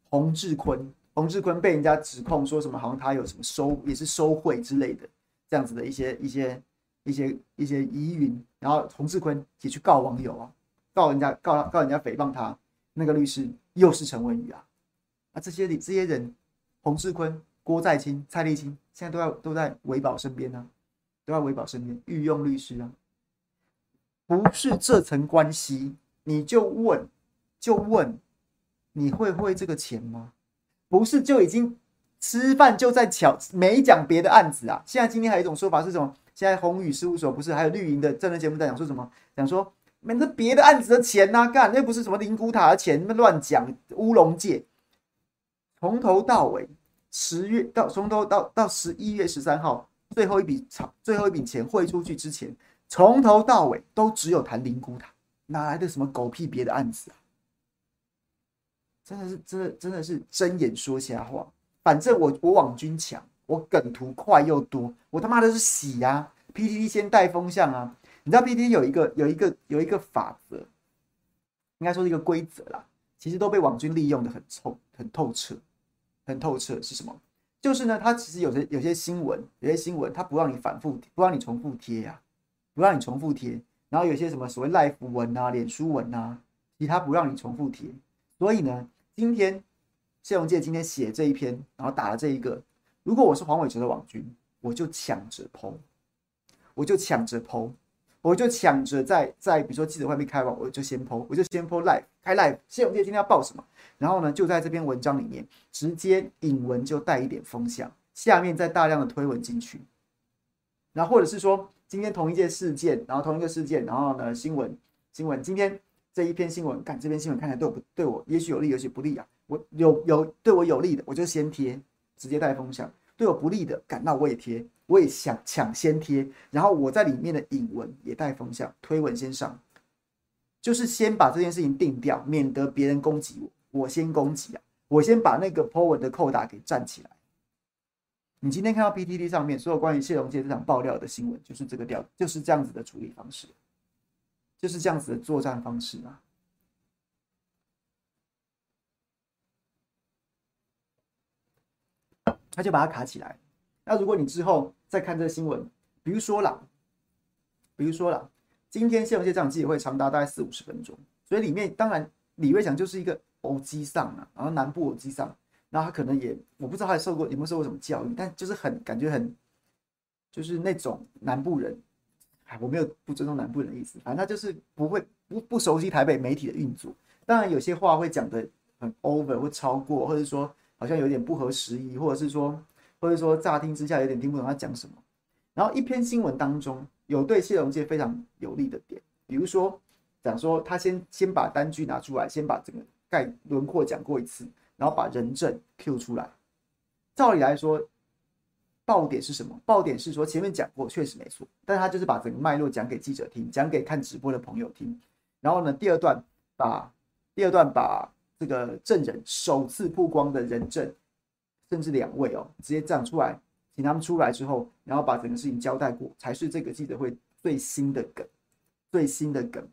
洪志坤，洪志坤被人家指控说什么，好像他有什么收也是收贿之类的这样子的一些一些一些一些疑云，然后洪志坤也去告网友啊。告人家告告人家诽谤他，那个律师又是陈文宇啊！啊，这些这些人，洪世坤、郭在清、蔡立青，现在都在都在维保身边呢、啊，都在维保身边御用律师啊！不是这层关系，你就问就问，你会不会这个钱吗？不是就已经吃饭就在抢，没讲别的案子啊！现在今天还有一种说法是什么？现在宏宇事务所不是还有绿营的政论节目在讲说什么？讲说。没那别的案子的钱呐、啊，干那不是什么灵骨塔的钱，那乱讲乌龙界。从头到尾，十月到从头到到十一月十三号，最后一笔偿最后一笔钱汇出去之前，从头到尾都只有谈灵骨塔，哪来的什么狗屁别的案子啊？真的是真的真的是睁眼说瞎话。反正我我网军强，我梗图快又多，我他妈的是洗呀、啊！PTT 先带风向啊！你知道 PTT 有一个有一个有一个法则，应该说是一个规则啦，其实都被网军利用的很透很透彻，很透彻是什么？就是呢，它其实有些有些新闻，有些新闻它不让你反复，不让你重复贴呀、不让你重复贴。然后有些什么所谓赖文啊、脸书文啊，其他不让你重复贴。所以呢，今天谢荣介今天写这一篇，然后打了这一个，如果我是黄伟哲的网军，我就抢着 po，我就抢着 po。我就抢着在在比如说记者会没开完，我就先 po，我就先 po live 开 live。谢永健今天要报什么？然后呢，就在这篇文章里面直接引文就带一点风向，下面再大量的推文进去。然后或者是说今天同一件事件，然后同一个事件，然后呢新闻新闻今天这一篇新闻，看这篇新闻看起来对我不对我也许有利，也许不利啊。我有有对我有利的，我就先贴，直接带风向；对我不利的，感到我也贴。我也想抢先贴，然后我在里面的引文也带风向，推文先上，就是先把这件事情定掉，免得别人攻击我，我先攻击啊，我先把那个 po 文的扣打给站起来。你今天看到 PTT 上面所有关于谢龙介这场爆料的新闻，就是这个调，就是这样子的处理方式，就是这样子的作战方式啊，他就把它卡起来。那如果你之后再看这个新闻，比如说啦，比如说啦，今天谢龙介这场记者会长达大概四五十分钟，所以里面当然李瑞祥就是一个欧基上啊，然后南部欧基上，然后他可能也我不知道他受过有没有受过什么教育，但就是很感觉很就是那种南部人，哎，我没有不尊重南部人的意思，反正他就是不会不不熟悉台北媒体的运作，当然有些话会讲得很 over 或超过，或者说好像有点不合时宜，或者是说。或者说乍听之下有点听不懂他讲什么，然后一篇新闻当中有对谢龙介非常有利的点，比如说讲说他先先把单据拿出来，先把整个概轮廓讲过一次，然后把人证 Q 出来。照理来说，爆点是什么？爆点是说前面讲过确实没错，但他就是把整个脉络讲给记者听，讲给看直播的朋友听。然后呢，第二段把第二段把这个证人首次曝光的人证。甚至两位哦，直接站出来，请他们出来之后，然后把整个事情交代过，才是这个记者会最新的梗，最新的梗。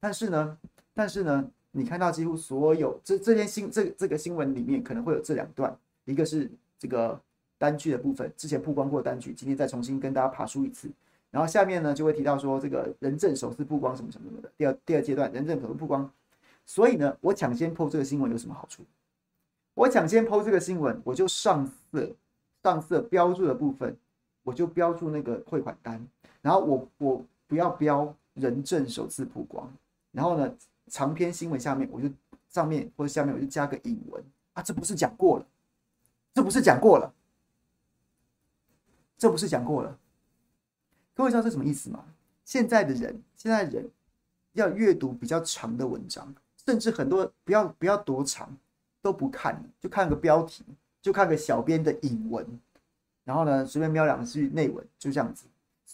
但是呢，但是呢，你看到几乎所有这这篇新这这个新闻里面可能会有这两段，一个是这个单据的部分，之前曝光过单据，今天再重新跟大家爬梳一次。然后下面呢就会提到说这个人证首次曝光什么什么什么的，第二第二阶段人证可能曝光。所以呢，我抢先破这个新闻有什么好处？我抢先 po 这个新闻，我就上色，上色标注的部分，我就标注那个汇款单，然后我我不要标人证首次曝光，然后呢，长篇新闻下面我就上面或者下面我就加个引文啊，这不是讲过了，这不是讲过了，这不是讲过了，各位知道这什么意思吗？现在的人，现在人要阅读比较长的文章，甚至很多不要不要多长。都不看，就看个标题，就看个小编的引文，然后呢，随便瞄两句内文，就这样子。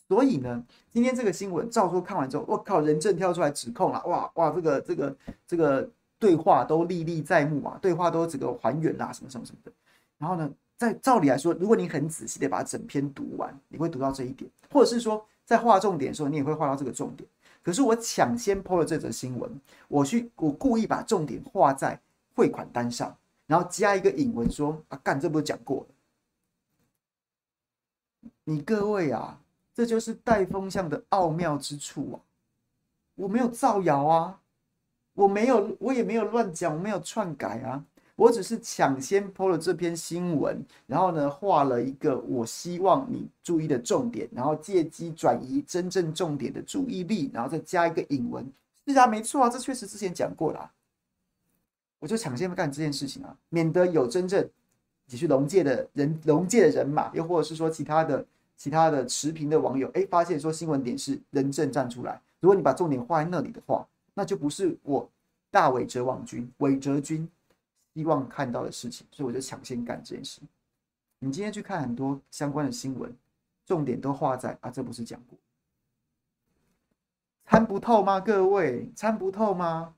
所以呢，今天这个新闻，照说看完之后，我靠，人证跳出来指控了，哇哇，这个这个这个对话都历历在目啊，对话都这个还原啦，什么什么什么的。然后呢，在照理来说，如果你很仔细的把整篇读完，你会读到这一点，或者是说在画重点的时候，你也会画到这个重点。可是我抢先抛了这则新闻，我去我故意把重点画在。汇款单上，然后加一个引文说：“啊，干，这不是讲过了？你各位啊，这就是带风向的奥妙之处啊！我没有造谣啊，我没有，我也没有乱讲，我没有篡改啊，我只是抢先 po 了这篇新闻，然后呢，画了一个我希望你注意的重点，然后借机转移真正重点的注意力，然后再加一个引文。是啊，没错啊，这确实之前讲过了。”我就抢先干这件事情啊，免得有真正你是龙界的人、龙界的人马，又或者是说其他的、其他的持平的网友，哎，发现说新闻点是人证站出来。如果你把重点画在那里的话，那就不是我大伟哲网军、伟哲军希望看到的事情。所以我就抢先干这件事。你今天去看很多相关的新闻，重点都画在啊，这不是讲过？参不透吗？各位，参不透吗？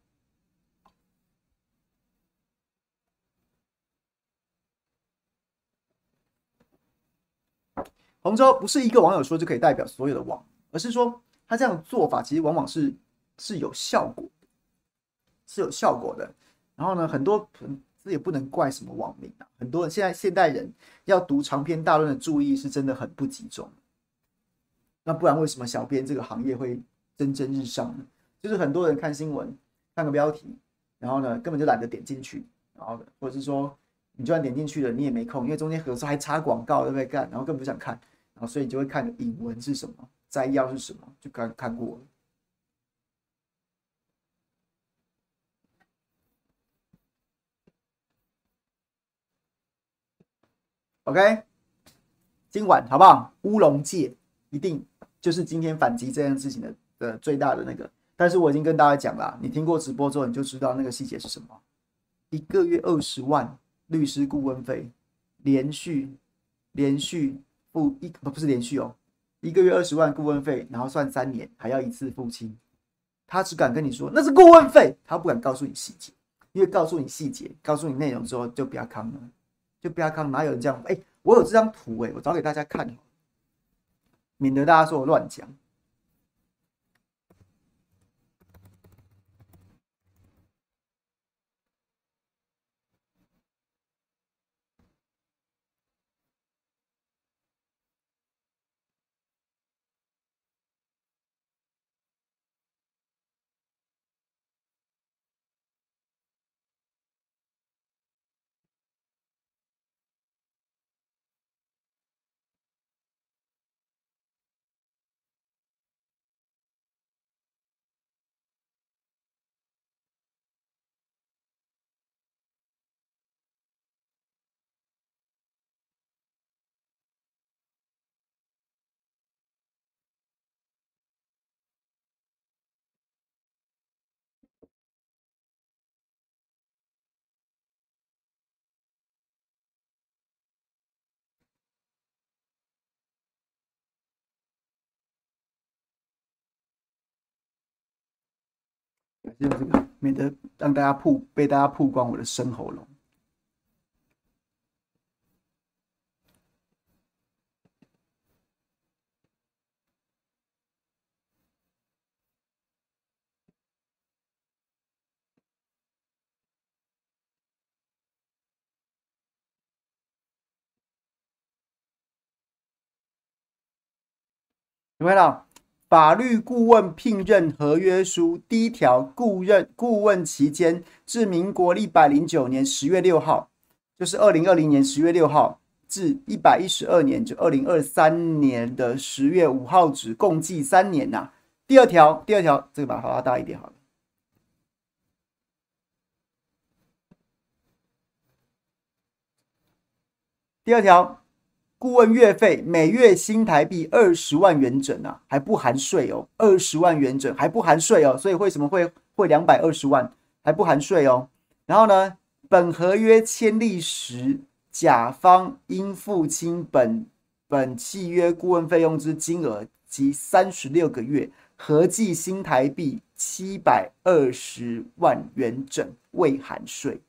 洪州不是一个网友说就可以代表所有的网，而是说他这样做法其实往往是是有效果，是有效果的。然后呢，很多这也不能怪什么网民啊。很多人现在现代人要读长篇大论的注意是真的很不集中。那不然为什么小编这个行业会蒸蒸日上呢？就是很多人看新闻，看个标题，然后呢根本就懒得点进去，然后或者是说你就算点进去了，你也没空，因为中间有时候还插广告，对不对？干，然后根本不想看，然后所以你就会看引文是什么，摘要是什么，就刚看过了。OK，今晚好不好？乌龙界一定就是今天反击这件事情的的最大的那个。但是我已经跟大家讲了，你听过直播之后，你就知道那个细节是什么。一个月二十万律师顾问费，连续连续付一不不是连续哦，一个月二十万顾问费，然后算三年，还要一次付清。他只敢跟你说那是顾问费，他不敢告诉你细节，因为告诉你细节，告诉你内容之后就不要坑了。就不要看，哪有人这样？哎、我有这张图、欸，哎，我找给大家看，免得大家说我乱讲。用这个，免得让大家曝被大家曝光我的生喉咙。明白了？法律顾问聘任合约书第一条，顾任顾问期间至民国一百零九年十月六号，就是二零二零年十月六号至一百一十二年，就二零二三年的十月五号止，共计三年呐、第二条，第二条，这个把它放大一点好了。第二条。顾问月费每月新台币二十万元整啊，还不含税哦，二十万元整还不含税哦，所以为什么会会两百二十万还不含税哦？然后呢，本合约签立时，甲方应付清本本契约顾问费用之金额及三十六个月，合计新台币七百二十万元整，未含税。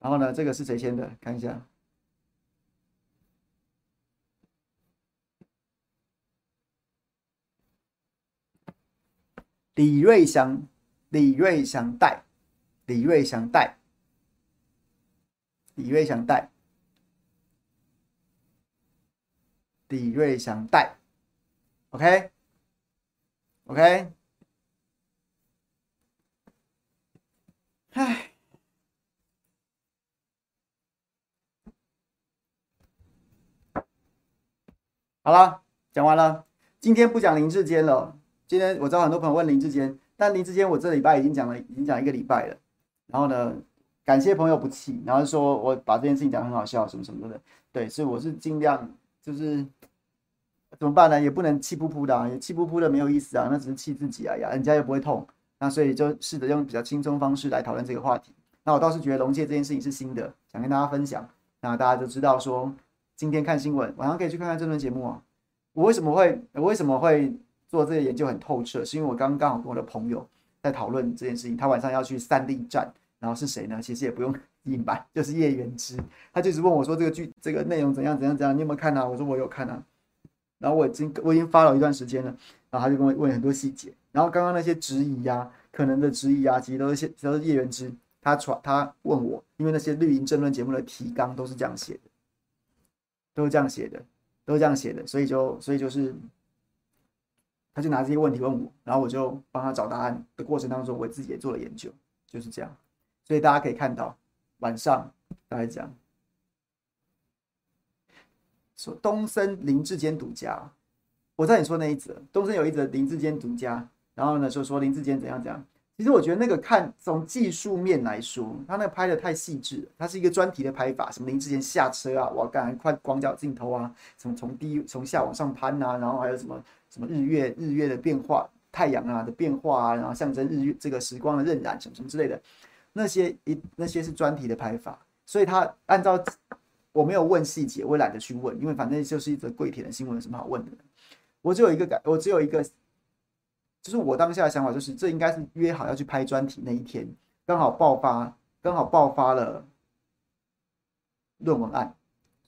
然后呢，这个是谁签的？看一下，李瑞祥，李瑞祥带，李瑞祥带，李瑞祥带，李瑞祥带，OK，OK，唉。好了，讲完了。今天不讲林志坚了。今天我知道很多朋友问林志坚，但林志坚我这礼拜已经讲了，已经讲一个礼拜了。然后呢，感谢朋友不气，然后说我把这件事情讲得很好笑，什么什么的。对，所以我是尽量就是怎么办呢？也不能气噗噗的，也气噗噗的没有意思啊，那只是气自己啊呀，人家又不会痛。那所以就试着用比较轻松方式来讨论这个话题。那我倒是觉得龙界这件事情是新的，想跟大家分享，那大家就知道说。今天看新闻，晚上可以去看看这轮节目啊。我为什么会我为什么会做这个研究很透彻？是因为我刚刚好跟我的朋友在讨论这件事情。他晚上要去三立站，然后是谁呢？其实也不用隐瞒，就是叶元之。他就是问我说：“这个剧这个内容怎样怎样怎样？你有没有看啊？”我说：“我有看啊。”然后我已经我已经发了一段时间了。然后他就跟我问很多细节。然后刚刚那些质疑呀、啊，可能的质疑啊，其实都是些都是叶元之他传他问我，因为那些绿营政论节目的提纲都是这样写的，都是这样写的，都是这样写的，所以就所以就是，他就拿这些问题问我，然后我就帮他找答案的过程当中，我自己也做了研究，就是这样。所以大家可以看到，晚上大概讲说东森林志坚独家，我在你说那一则，东森有一则林志坚独家。然后呢，就说林志坚怎样怎样。其实我觉得那个看从技术面来说，他那个拍的太细致了。他是一个专题的拍法，什么林智坚下车啊，哇，干快广角镜头啊，什么从低从下往上攀啊，然后还有什么什么日月日月的变化，太阳啊的变化啊，然后象征日月这个时光的荏苒什么什么之类的，那些一那些是专题的拍法。所以他按照我没有问细节，我懒得去问，因为反正就是一则跪舔的新闻，有什么好问的？我只有一个感，我只有一个。就是我当下的想法，就是这应该是约好要去拍专题那一天，刚好爆发，刚好爆发了论文案，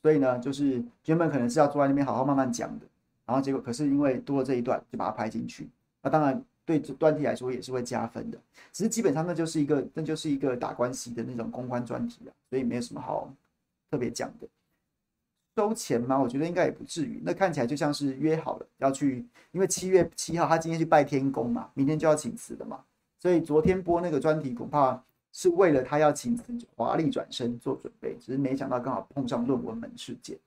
所以呢，就是原本可能是要坐在那边好好慢慢讲的，然后结果可是因为多了这一段，就把它拍进去。那当然对专题来说也是会加分的，只是基本上那就是一个那就是一个打关系的那种公关专题啊，所以没有什么好特别讲的。收钱吗？我觉得应该也不至于。那看起来就像是约好了要去，因为七月七号他今天去拜天公嘛，明天就要请辞的嘛，所以昨天播那个专题恐怕是为了他要请辞华丽转身做准备，只是没想到刚好碰上论文门事件，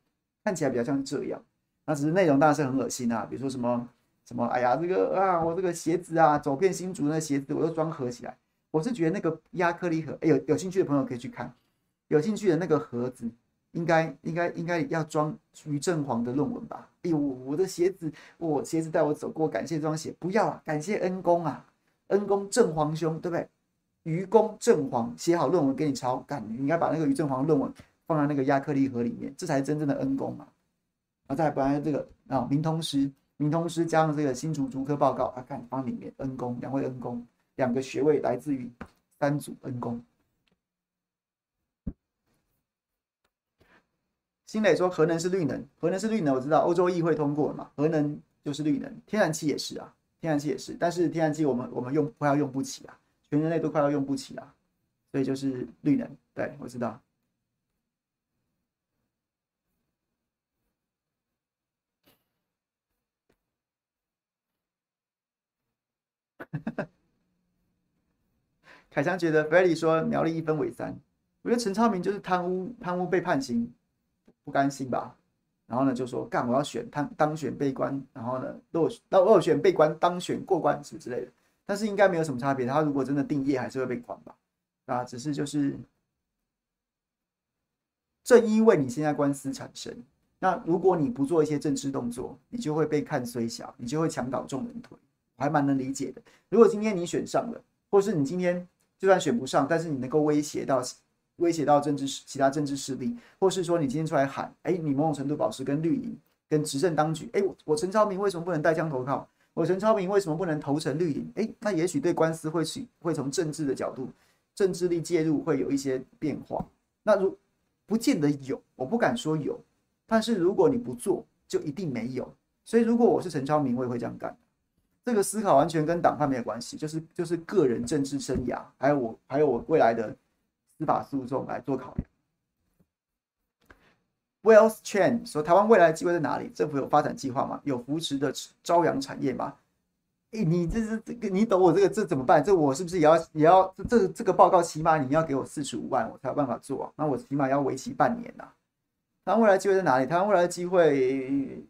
看起来比较像这样。那只是内容当然是很恶心啊，比如说什么什么，哎呀这个啊我这个鞋子啊走遍新竹那鞋子我都装合起来，我是觉得那个压克力盒，哎有有兴趣的朋友可以去看，有兴趣的那个盒子。应该应该应该要装于正煌的论文吧？哎呦，我的鞋子，我鞋子带我走过，感谢这双鞋，不要啊，感谢恩公啊，恩公正煌兄，对不对？于公正煌写好论文给你抄，干，你应该把那个于正煌论文放在那个亚克力盒里面，这才是真正的恩公嘛。啊，再来，本来这个啊，明通师，明通师加上这个新竹竹科报告，啊，看放里面，恩公，两位恩公，两个学位来自于三组恩公。新磊说：“核能是绿能，核能是绿能，我知道欧洲议会通过了嘛？核能就是绿能，天然气也是啊，天然气也是。但是天然气我们我们用快要用不起啊，全人类都快要用不起了，所以就是绿能。对，我知道。”凯翔觉得 Freddy 说苗栗一分为三，我觉得陈超明就是贪污，贪污被判刑。不甘心吧，然后呢就说干我要选当当选被关，然后呢落到落选被关当选过关什么之类的，但是应该没有什么差别。他如果真的定业，还是会被关吧？啊，只是就是正因为你现在官司产生，那如果你不做一些政治动作，你就会被看衰小，你就会墙倒众人推，我还蛮能理解的。如果今天你选上了，或是你今天就算选不上，但是你能够威胁到。威胁到政治其他政治势力，或是说你今天出来喊，哎，你某种程度保持跟绿营、跟执政当局，哎，我我陈超明为什么不能带枪投靠？我陈超明为什么不能投诚绿营？哎，那也许对官司会起会从政治的角度、政治力介入，会有一些变化。那如不见得有，我不敢说有，但是如果你不做，就一定没有。所以如果我是陈超明，我也会这样干。这个思考完全跟党派没有关系，就是就是个人政治生涯，还有我还有我未来的。司法诉讼来做考量。Wells Chain 说：“台湾未来的机会在哪里？政府有发展计划吗？有扶持的朝阳产业吗？”哎，你这是这个，你懂我这个这怎么办？这我是不是也要也要这这这个报告？起码你要给我四十五万，我才有办法做啊。那我起码要为期半年呐。台湾未来机会在哪里？台湾未来的机会，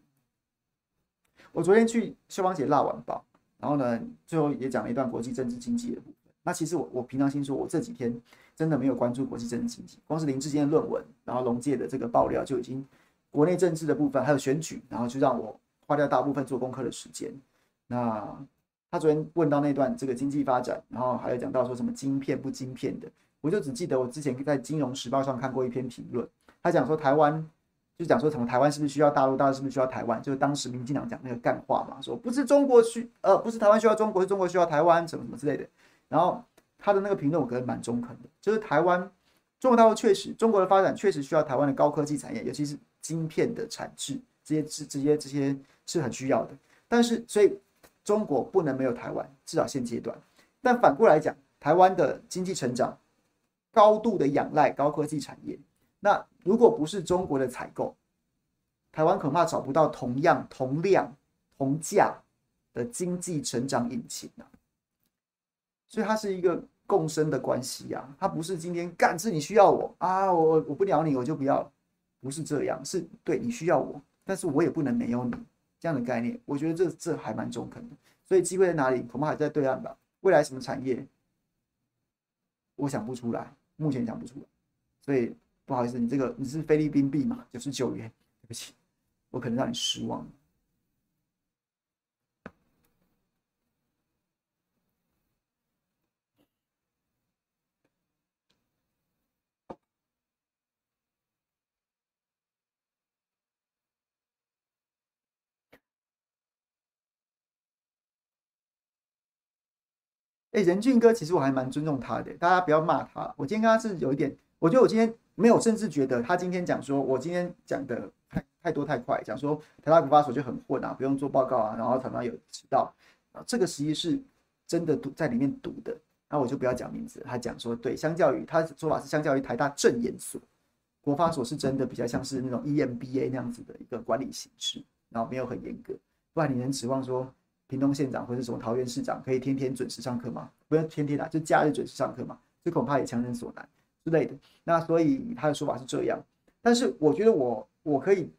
我昨天去秀芳姐蜡晚报，然后呢，最后也讲了一段国际政治经济的部分。那其实我我平常心说，我这几天。真的没有关注国际政治经济，光是林志坚的论文，然后龙介的这个爆料就已经国内政治的部分，还有选举，然后就让我花掉大部分做功课的时间。那他昨天问到那段这个经济发展，然后还有讲到说什么晶片不晶片的，我就只记得我之前在《金融时报》上看过一篇评论，他讲说台湾就讲说什么台湾是不是需要大陆，大陆是不是需要台湾？就是当时民进党讲那个干话嘛，说不是中国需呃不是台湾需要中国，是中国需要台湾，什么什么之类的，然后。他的那个评论我觉得蛮中肯的，就是台湾中国大陆确实中国的发展确实需要台湾的高科技产业，尤其是晶片的产制，这些这这些这些是很需要的。但是，所以中国不能没有台湾，至少现阶段。但反过来讲，台湾的经济成长高度的仰赖高科技产业。那如果不是中国的采购，台湾恐怕找不到同样、同量、同价的经济成长引擎啊。所以它是一个共生的关系呀，它不是今天干是你需要我啊，我我不鸟你我就不要，不是这样，是对你需要我，但是我也不能没有你这样的概念。我觉得这这还蛮中肯的。所以机会在哪里？恐怕还在对岸吧。未来什么产业？我想不出来，目前想不出来。所以不好意思，你这个你是菲律宾币嘛？九十九元，对不起，我可能让你失望了。哎，仁俊哥，其实我还蛮尊重他的，大家不要骂他。我今天跟他是有一点，我觉得我今天没有，甚至觉得他今天讲说，我今天讲的太太多太快，讲说台大国发所就很混啊，不用做报告啊，然后常常有迟到啊，这个实际是真的读在里面读的，那我就不要讲名字。他讲说，对，相较于他的说法是相较于台大正研所，国发所是真的比较像是那种 EMBA 那样子的一个管理形式，然后没有很严格，不然你能指望说？屏东县长或者什么桃园市长可以天天准时上课吗？不用天天的，就假日准时上课嘛。这恐怕也强人所难之类的。那所以他的说法是这样，但是我觉得我我可以，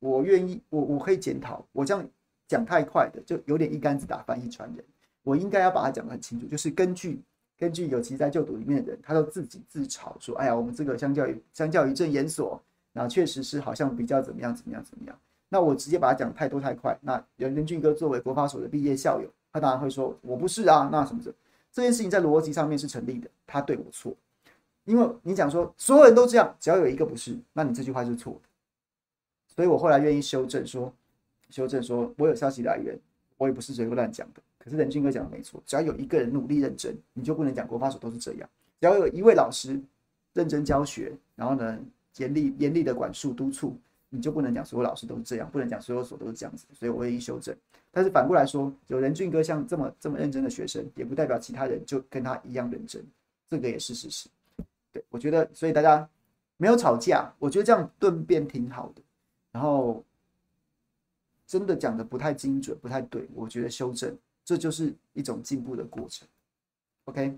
我愿意，我我可以检讨。我这样讲太快的，就有点一竿子打翻一船人。我应该要把它讲得很清楚，就是根据根据有其在就读里面的人，他都自己自嘲说：“哎呀，我们这个相较于相较于政研所，那确实是好像比较怎么样怎么样怎么样。”那我直接把它讲太多太快。那仁仁俊哥作为国发所的毕业校友，他当然会说：“我不是啊，那什么的。”这件事情在逻辑上面是成立的，他对我错，因为你讲说所有人都这样，只要有一个不是，那你这句话是错的。所以我后来愿意修正说，修正说我有消息来源，我也不是随便乱讲的。可是仁俊哥讲的没错，只要有一个人努力认真，你就不能讲国发所都是这样。只要有一位老师认真教学，然后呢严厉严厉的管束督促。你就不能讲所有老师都是这样，不能讲所有所都是这样子，所以我愿意修正。但是反过来说，有仁俊哥像这么这么认真的学生，也不代表其他人就跟他一样认真，这个也是事实。对，我觉得，所以大家没有吵架，我觉得这样顿变挺好的。然后真的讲的不太精准，不太对，我觉得修正，这就是一种进步的过程。OK。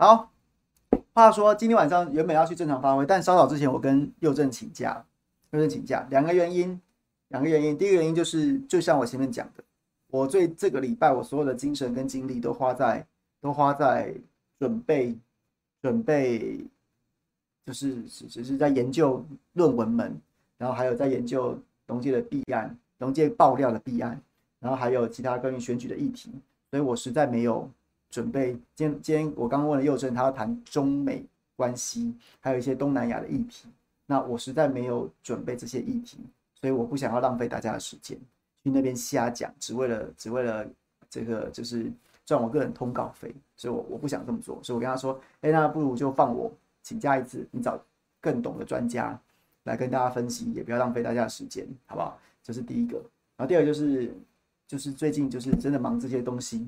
好，话说今天晚上原本要去正常发挥，但稍早之前我跟佑正请假，佑正请假，两个原因，两个原因。第一个原因就是，就像我前面讲的，我最这个礼拜我所有的精神跟精力都花在都花在准备准备，就是只只是在研究论文们，然后还有在研究农界的弊案，农界爆料的弊案，然后还有其他关于选举的议题，所以我实在没有。准备今天，今天我刚刚问了佑正，他要谈中美关系，还有一些东南亚的议题。那我实在没有准备这些议题，所以我不想要浪费大家的时间去那边瞎讲，只为了只为了这个就是赚我个人通告费。所以我我不想这么做。所以我跟他说，哎，那不如就放我请假一次，你找更懂的专家来跟大家分析，也不要浪费大家的时间，好不好？这是第一个。然后第二个就是就是最近就是真的忙这些东西。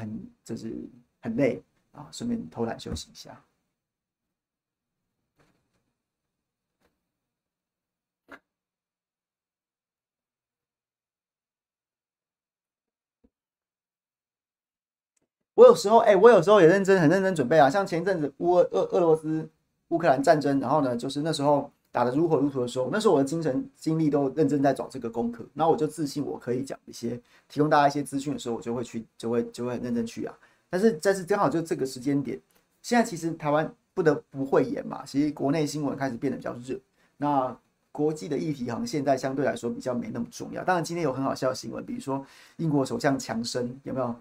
很，就是很累，啊，顺便偷懒休息一下。我有时候，哎，我有时候也认真很认真准备啊，像前一阵子乌俄俄俄罗斯乌克兰战争，然后呢，就是那时候。打得如火如荼的时候，那时候我的精神精力都认真在找这个功课。然后我就自信我可以讲一些，提供大家一些资讯的时候，我就会去，就会就会认真去啊。但是但是刚好就这个时间点，现在其实台湾不得不会演嘛，其实国内新闻开始变得比较热。那国际的议题好像现在相对来说比较没那么重要。当然今天有很好笑的新闻，比如说英国首相强生有没有？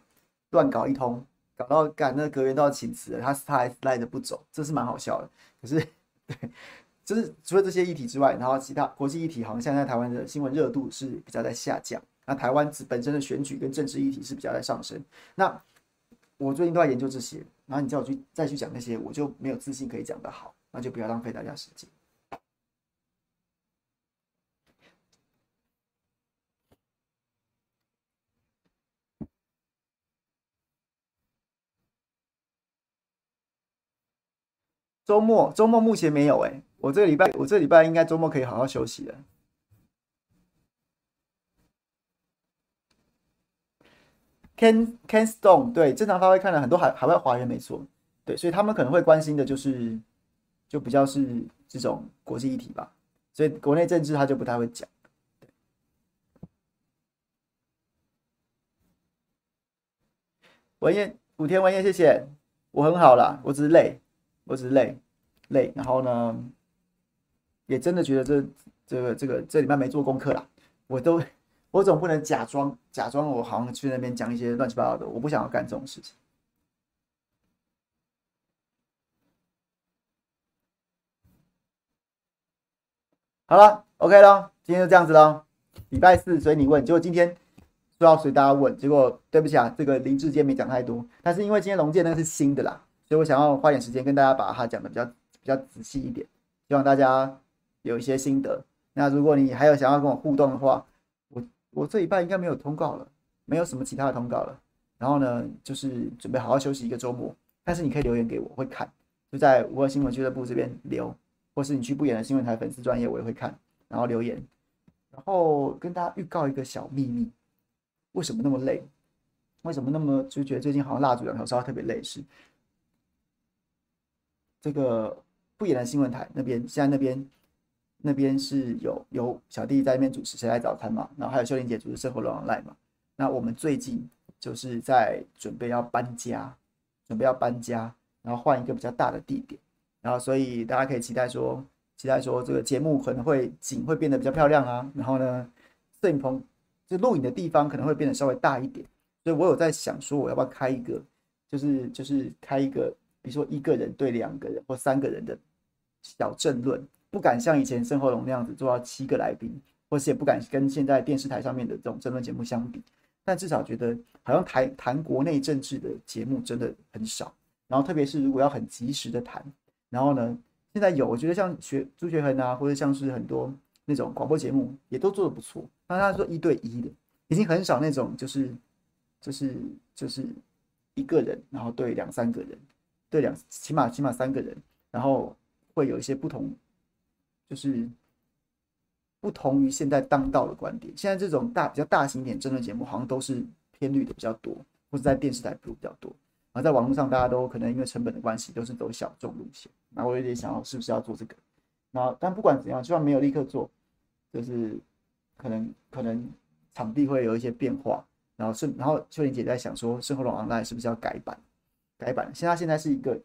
乱搞一通，搞到赶那阁员都要请辞，他他还赖着不走，这是蛮好笑的。可是，对，就是除了这些议题之外，然后其他国际议题好像现在台湾的新闻热度是比较在下降。那台湾本身的选举跟政治议题是比较在上升。那我最近都在研究这些，然后你叫我去再去讲那些，我就没有自信可以讲得好，那就不要浪费大家时间。周末，周末目前没有哎，我这个礼拜，我这个礼拜应该周末可以好好休息了。Ken Ken Stone 对正常发挥看了很多海海外华人没错，对，所以他们可能会关心的就是，就比较是这种国际议题吧，所以国内政治他就不太会讲。文燕，古田文燕，谢谢，我很好啦，我只是累。我只是累，累，然后呢，也真的觉得这这个这个这礼拜没做功课啦。我都 我总不能假装假装我好像去那边讲一些乱七八糟的，我不想要干这种事情。好了，OK 了，今天就这样子喽。礼拜四随你问，结果今天说要随大家问，结果对不起啊，这个林志坚没讲太多，但是因为今天龙剑那个是新的啦。所以我想要花点时间跟大家把它讲的比较比较仔细一点，希望大家有一些心得。那如果你还有想要跟我互动的话，我我这一半应该没有通告了，没有什么其他的通告了。然后呢，就是准备好好休息一个周末。但是你可以留言给我，我会看，就在五二新闻俱乐部这边留，或是你去不演的新闻台粉丝专业，我也会看，然后留言。然后跟大家预告一个小秘密：为什么那么累？为什么那么就觉得最近好像蜡烛两头烧，特别累？是。这个不演的新闻台那边，现在那边那边是有有小弟在那边主持《谁来早餐》嘛，然后还有秀玲姐主持《生活龙 online》嘛。那我们最近就是在准备要搬家，准备要搬家，然后换一个比较大的地点，然后所以大家可以期待说，期待说这个节目可能会景会变得比较漂亮啊。然后呢，摄影棚就录影的地方可能会变得稍微大一点，所以我有在想说，我要不要开一个，就是就是开一个。比如说一个人对两个人或三个人的小政论，不敢像以前生活龙那样子做到七个来宾，或是也不敢跟现在电视台上面的这种争论节目相比。但至少觉得好像谈谈国内政治的节目真的很少。然后特别是如果要很及时的谈，然后呢，现在有我觉得像学朱学恒啊，或者像是很多那种广播节目也都做得不错。那他说一对一的，已经很少那种就是就是就是一个人然后对两三个人。对两起码起码三个人，然后会有一些不同，就是不同于现在当道的观点。现在这种大比较大型点政论节目，好像都是偏绿的比较多，或者在电视台播比较多。然后在网络上，大家都可能因为成本的关系，都是走小众路线。那我有点想要是不是要做这个？然后但不管怎样，就算没有立刻做，就是可能可能场地会有一些变化。然后是然后秀玲姐在想说，生活龙 online 是不是要改版？改版，现在现在是一个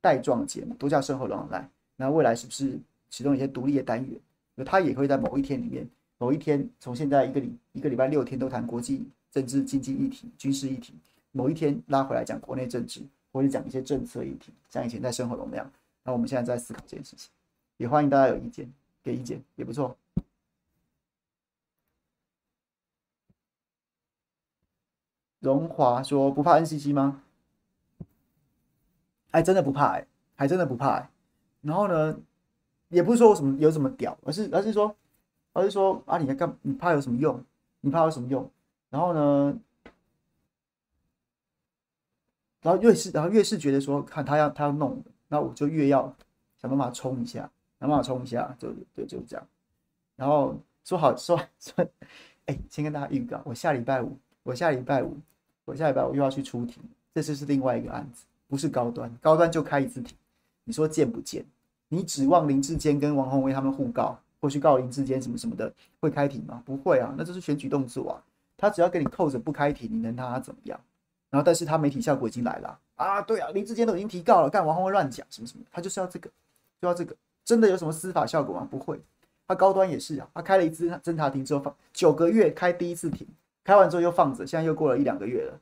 带状节目，都叫生活龙 online。那未来是不是启动一些独立的单元？那它也会在某一天里面，某一天从现在一个礼一个礼拜六天都谈国际政治、经济议题、军事议题，某一天拉回来讲国内政治，或者讲一些政策议题，像以前在生活龙那样。那我们现在在思考这件事情，也欢迎大家有意见给意见，也不错。荣华说不怕 NCC 吗？还真的不怕哎、还真的不怕哎、然后呢，也不是说我什么有什么屌，而是而是说，而是说啊，你在干？你怕有什么用？你怕有什么用？然后呢，然后越是然后越是觉得说，看他要他要弄，那我就越要想办法冲一下，想办法冲一下，就对，就这样。然后说好说说，哎，先跟大家预告，我下礼拜五，我下礼拜五，我下礼拜五又要去出庭。这次是另外一个案子，不是高端，高端就开一次庭。你说贱不贱？你指望林志坚跟王宏威他们互告，或去告林志坚什么什么的会开庭吗？不会啊，那就是选举动作啊。他只要给你扣着不开庭，你能拿他怎么样？然后，但是他媒体效果已经来了啊！对啊，林志坚都已经提告了，干王宏威乱讲什么什么，他就是要这个，就要这个，真的有什么司法效果吗？不会。他高端也是啊，他开了一次侦查庭之后放九个月开第一次庭，开完之后又放着，现在又过了一两个月了。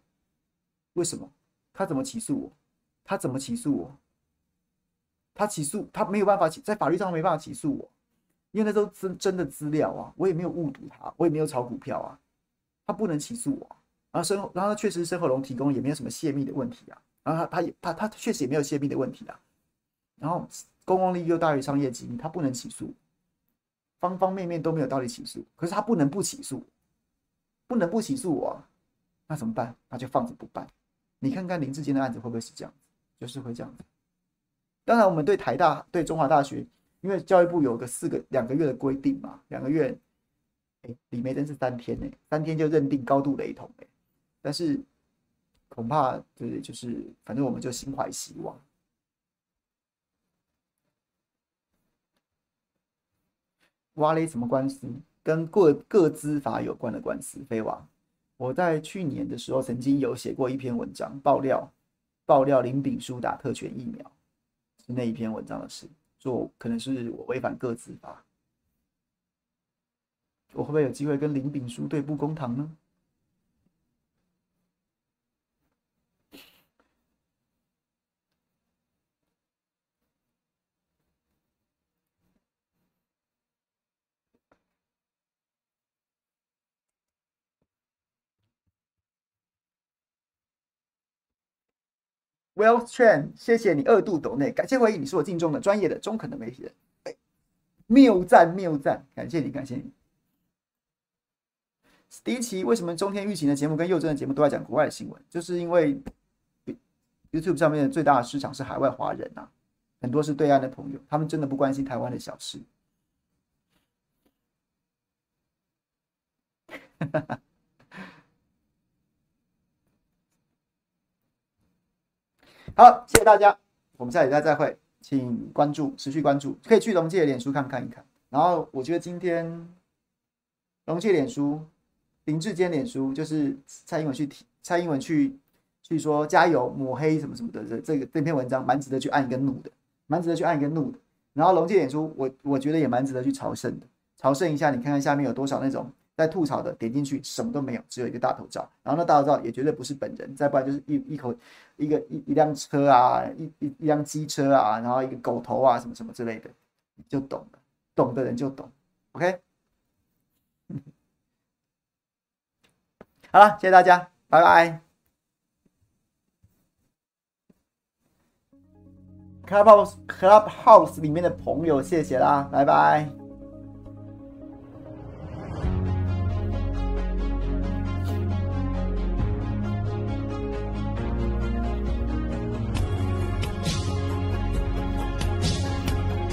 为什么？他怎么起诉我？他怎么起诉我？他起诉他没有办法起，在法律上没办法起诉我，因为那都真真的资料啊，我也没有误读他，我也没有炒股票啊，他不能起诉我。然后申，然后他确实申后龙提供也没有什么泄密的问题啊，然后他他也他他确实也没有泄密的问题啊，然后公共利益又大于商业机密，他不能起诉，方方面面都没有道理起诉，可是他不能不起诉，不能不起诉我，那怎么办？那就放着不办。你看看林志坚的案子会不会是这样子？就是会这样子。当然，我们对台大、对中华大学，因为教育部有个四个两个月的规定嘛，两个月，哎，李眉蓁是三天呢，三天就认定高度雷同哎。但是恐怕对，就是反正我们就心怀希望。挖了什么官司？跟各各资法有关的官司。飞娃，我在去年的时候曾经有写过一篇文章，爆料爆料林炳书打特权疫苗，那一篇文章的事，说可能是我违反个资吧，我会不会有机会跟林炳书对簿公堂呢？？Well trained，谢谢你二度抖内，感谢回应，你是我敬重的专业的中肯的媒体人，谬赞谬赞，感谢你感谢你。史迪奇，为什么中天育晴的节目跟佑真的节目都在讲国外的新闻？就是因为 YouTube 上面的最大的市场是海外华人啊，很多是对岸的朋友，他们真的不关心台湾的小事。好，谢谢大家，我们下礼拜再会，请关注，持续关注，可以去龙介脸书看看一看。然后我觉得今天龙介脸书、林志坚脸书，就是蔡英文去提，蔡英文去去说加油抹黑什么什么的，这这个这篇文章蛮值得去按一个怒的，蛮值得去按一个怒的。然后龙介脸书，我我觉得也蛮值得去朝圣的，朝圣一下，你看看下面有多少那种。在吐槽的点进去什么都没有，只有一个大头照，然后那大头照也绝对不是本人，再不然就是一一口一个一一辆车啊，一一一辆机车啊，然后一个狗头啊，什么什么之类的，你就懂了，懂的人就懂，OK。好了，谢谢大家，拜拜。Clubhouse Clubhouse 里面的朋友，谢谢啦，拜拜。